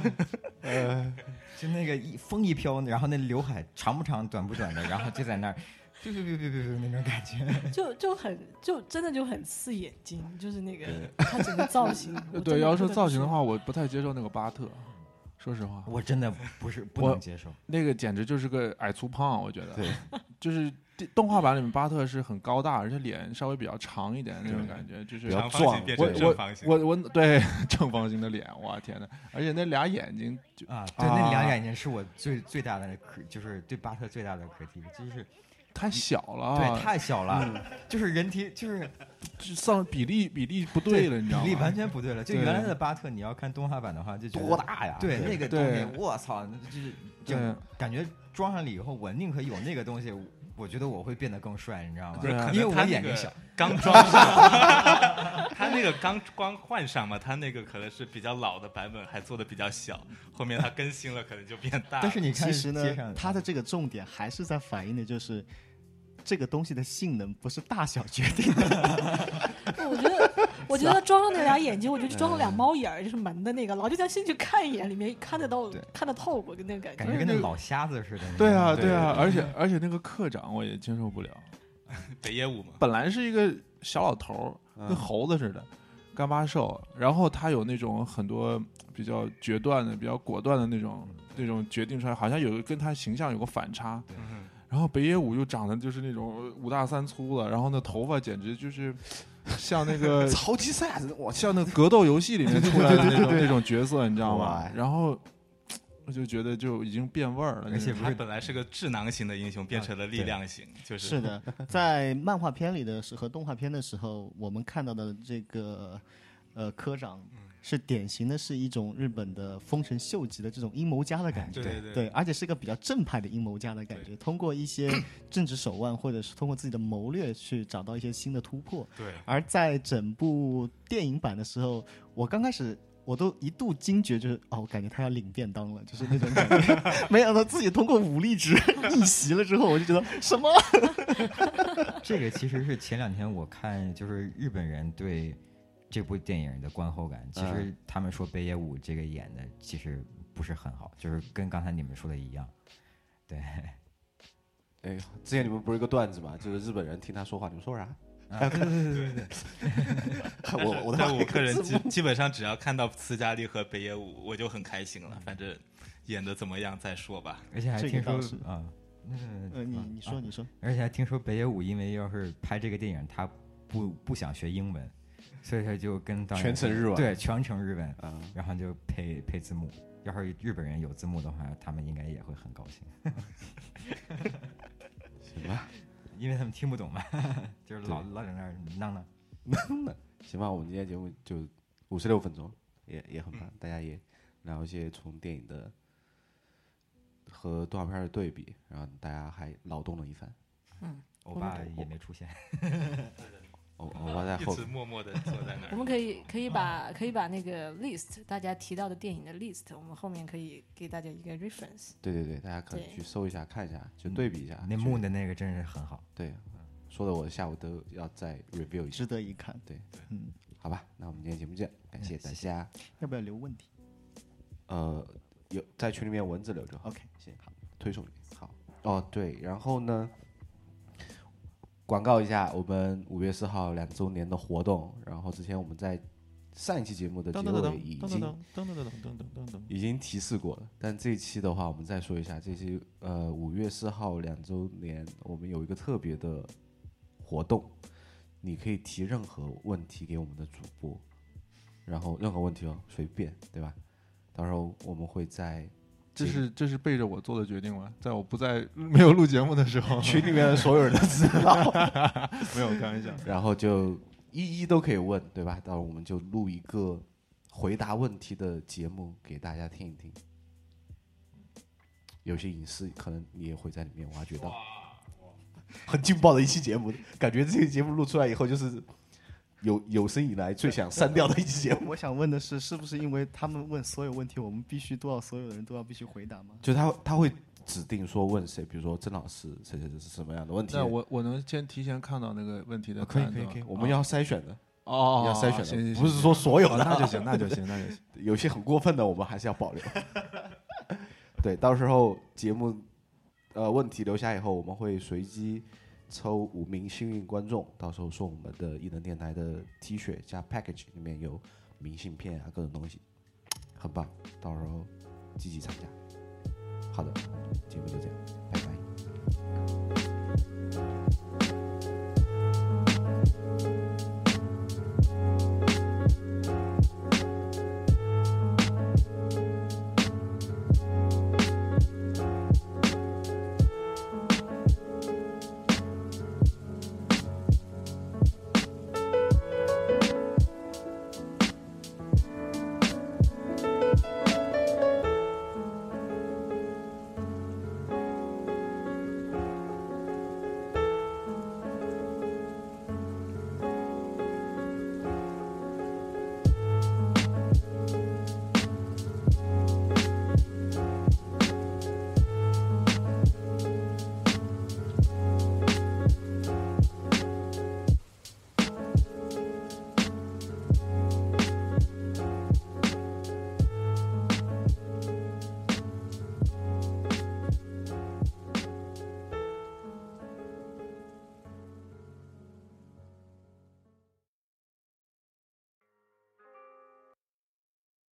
<laughs> 呃就那个一风一飘，然后那刘海长不长、短不短的，然后就在那儿，哔哔哔哔哔哔那种感觉。<laughs> 就就很就真的就很刺眼睛，就是那个他整个造型。<laughs> 对，要说造型的话，我不太接受那个巴特，说实话，我真的不是不能接受。那个简直就是个矮粗胖，我觉得。对，就是电动画版里面巴特是很高大，而且脸稍微比较长一点那种感觉，就是比较长方壮我形变成正方形，我我对 <laughs> 正方形的脸，我天呐，而且那俩眼睛就啊，对，那俩眼睛是我最最大的可，就是对巴特最大的可提，就是太小了，对太小了，就是人体就是就上比例比例不对了，你知道吗？比例完全不对了。就原来的巴特，你要看动画版的话，就觉得多大呀？对那个东西，我操，就是就对感觉装上了以后，我宁可有那个东西，我觉得我会变得更帅，你知道吗？对啊因为我眼睛小。<laughs> 刚装上，他那个刚光换上嘛，他那个可能是比较老的版本，还做的比较小，后面他更新了，可能就变大了。但是你看其实呢，它的这个重点还是在反映的就是这个东西的性能不是大小决定的。<laughs> 我觉得，我觉得装上那俩眼睛，我就装了俩猫眼儿，就是门的那个，老就想进去看一眼，里面看得到、看得透，我跟那个感觉感觉。跟那老瞎子似的。对啊，对。啊，而且而且那个课长我也接受不了，<laughs> 北野武嘛，本来是一个小老头儿，跟嗯。猴子似的，干巴瘦，然后他有那种很多比较决断的、比较果断的那种那种决定出来，好像有跟他形象有个反差。嗯。然后北野武又长得就是那种五大三粗的，然后那头发简直就是 <laughs> 像那个 <laughs> 超级赛我像那格斗游戏里面出来的那种那种角色，你知道吗？然后 <tsk> 我就觉得就已经变味儿了，而且他本来是个智囊型的英雄，变成了力量型，就是。是的，在漫画片里的时和动画片的时候，我们看到的这个呃科长是典型的是一种日本的丰臣秀吉的这种阴谋家的感觉。对对对，而且是个比较正派的阴谋家的感觉，通过一些政治手腕或者是通过自己的谋略去找到一些新的突破。对而在整部电影版的时候，我刚开始我都一度惊觉，就是哦，我感觉他要领便当了，就是那种感觉。<laughs> 没想到自己通过武力值逆袭了之后，我就觉得什么？这个其实是前两天我看，就是日本人对这部电影的观后感。其实他们说北野武这个演的其实不是很好，就是跟刚才你们说的一样。对，哎，之前你们不是一个段子嘛，就是日本人听他说话，你们说啥？啊，<laughs> 对对对对对，我我的这五个人基基本上只要看到斯嘉丽和北野武，我就很开心了。反正演的怎么样再说吧。而且还听说啊，那个呃，你啊你说你说，而且还听说北野武因为要是拍这个电影，他不不想学英文，所以他就跟导演全程日文对，全程日文，啊，然后就配配字幕。要是日本人有字幕的话，他们应该也会很高兴，<laughs> 行吧，因为他们听不懂嘛，<laughs> 就是老老在那儿嚷嚷。行吧，我们今天节目就五十六分钟，也也很棒，大家也聊一些从电影的和动画片的对比，然后大家还劳动了一番。嗯欧巴也没出现，我我我在一后直默默的坐在那我们。可以可以把可以把那个 list 大家提到的电影的 list，我们后面可以给大家一个 reference。对对对，大家可以去搜一下看一下，就对比一下。那就木的那个真是很好。对，说的我下午都要再 review 一下值。得一看。对，嗯，好吧，那我们今天节目这样，感谢大家。要不要留问题呃，有在群里面文字留着。？OK，行，好，推送给你。好，哦对，然后呢，广告一下我们五月四号两周年的活动。然后之前我们在上一期节目的结尾已经已经提示过了，但这一期的话，我们再说一下，这期呃五月四号两周年，我们有一个特别的活动，你可以提任何问题给我们的主播，然后任何问题哦，随便，对吧？到时候我们会在这是这是背着我做的决定吗？在我不在没有录节目的时候，群里面的所有人都知道，<laughs> 没有开玩笑。然后就一一都可以问，对吧？到时候我们就录一个回答问题的节目给大家听一听。有些隐私可能你也会在里面挖掘到，很劲爆的一期节目，感觉这个节目录出来以后就是有有生以来最想删掉的一期节目。我想问的是，是不是因为他们问所有问题，我们必须都要所有人都要必须回答吗？就他他会指定说问谁，比如说郑老师谁谁谁是什么样的问题，那我我能先提前看到那个问题的呃可以可以可以，我们要筛选的，哦，要筛选的，行行行不是说所有哦的，那就行，那就行，那就行。<laughs> 有些很过分的，我们还是要保留。<laughs> 对，到时候节目呃问题留下以后，我们会随机抽五名幸运观众，到时候送我们的异能电台的 T 恤加 Package，里面有明信片啊，各种东西，很棒。到时候积极参加。好的，节目就这样，拜拜。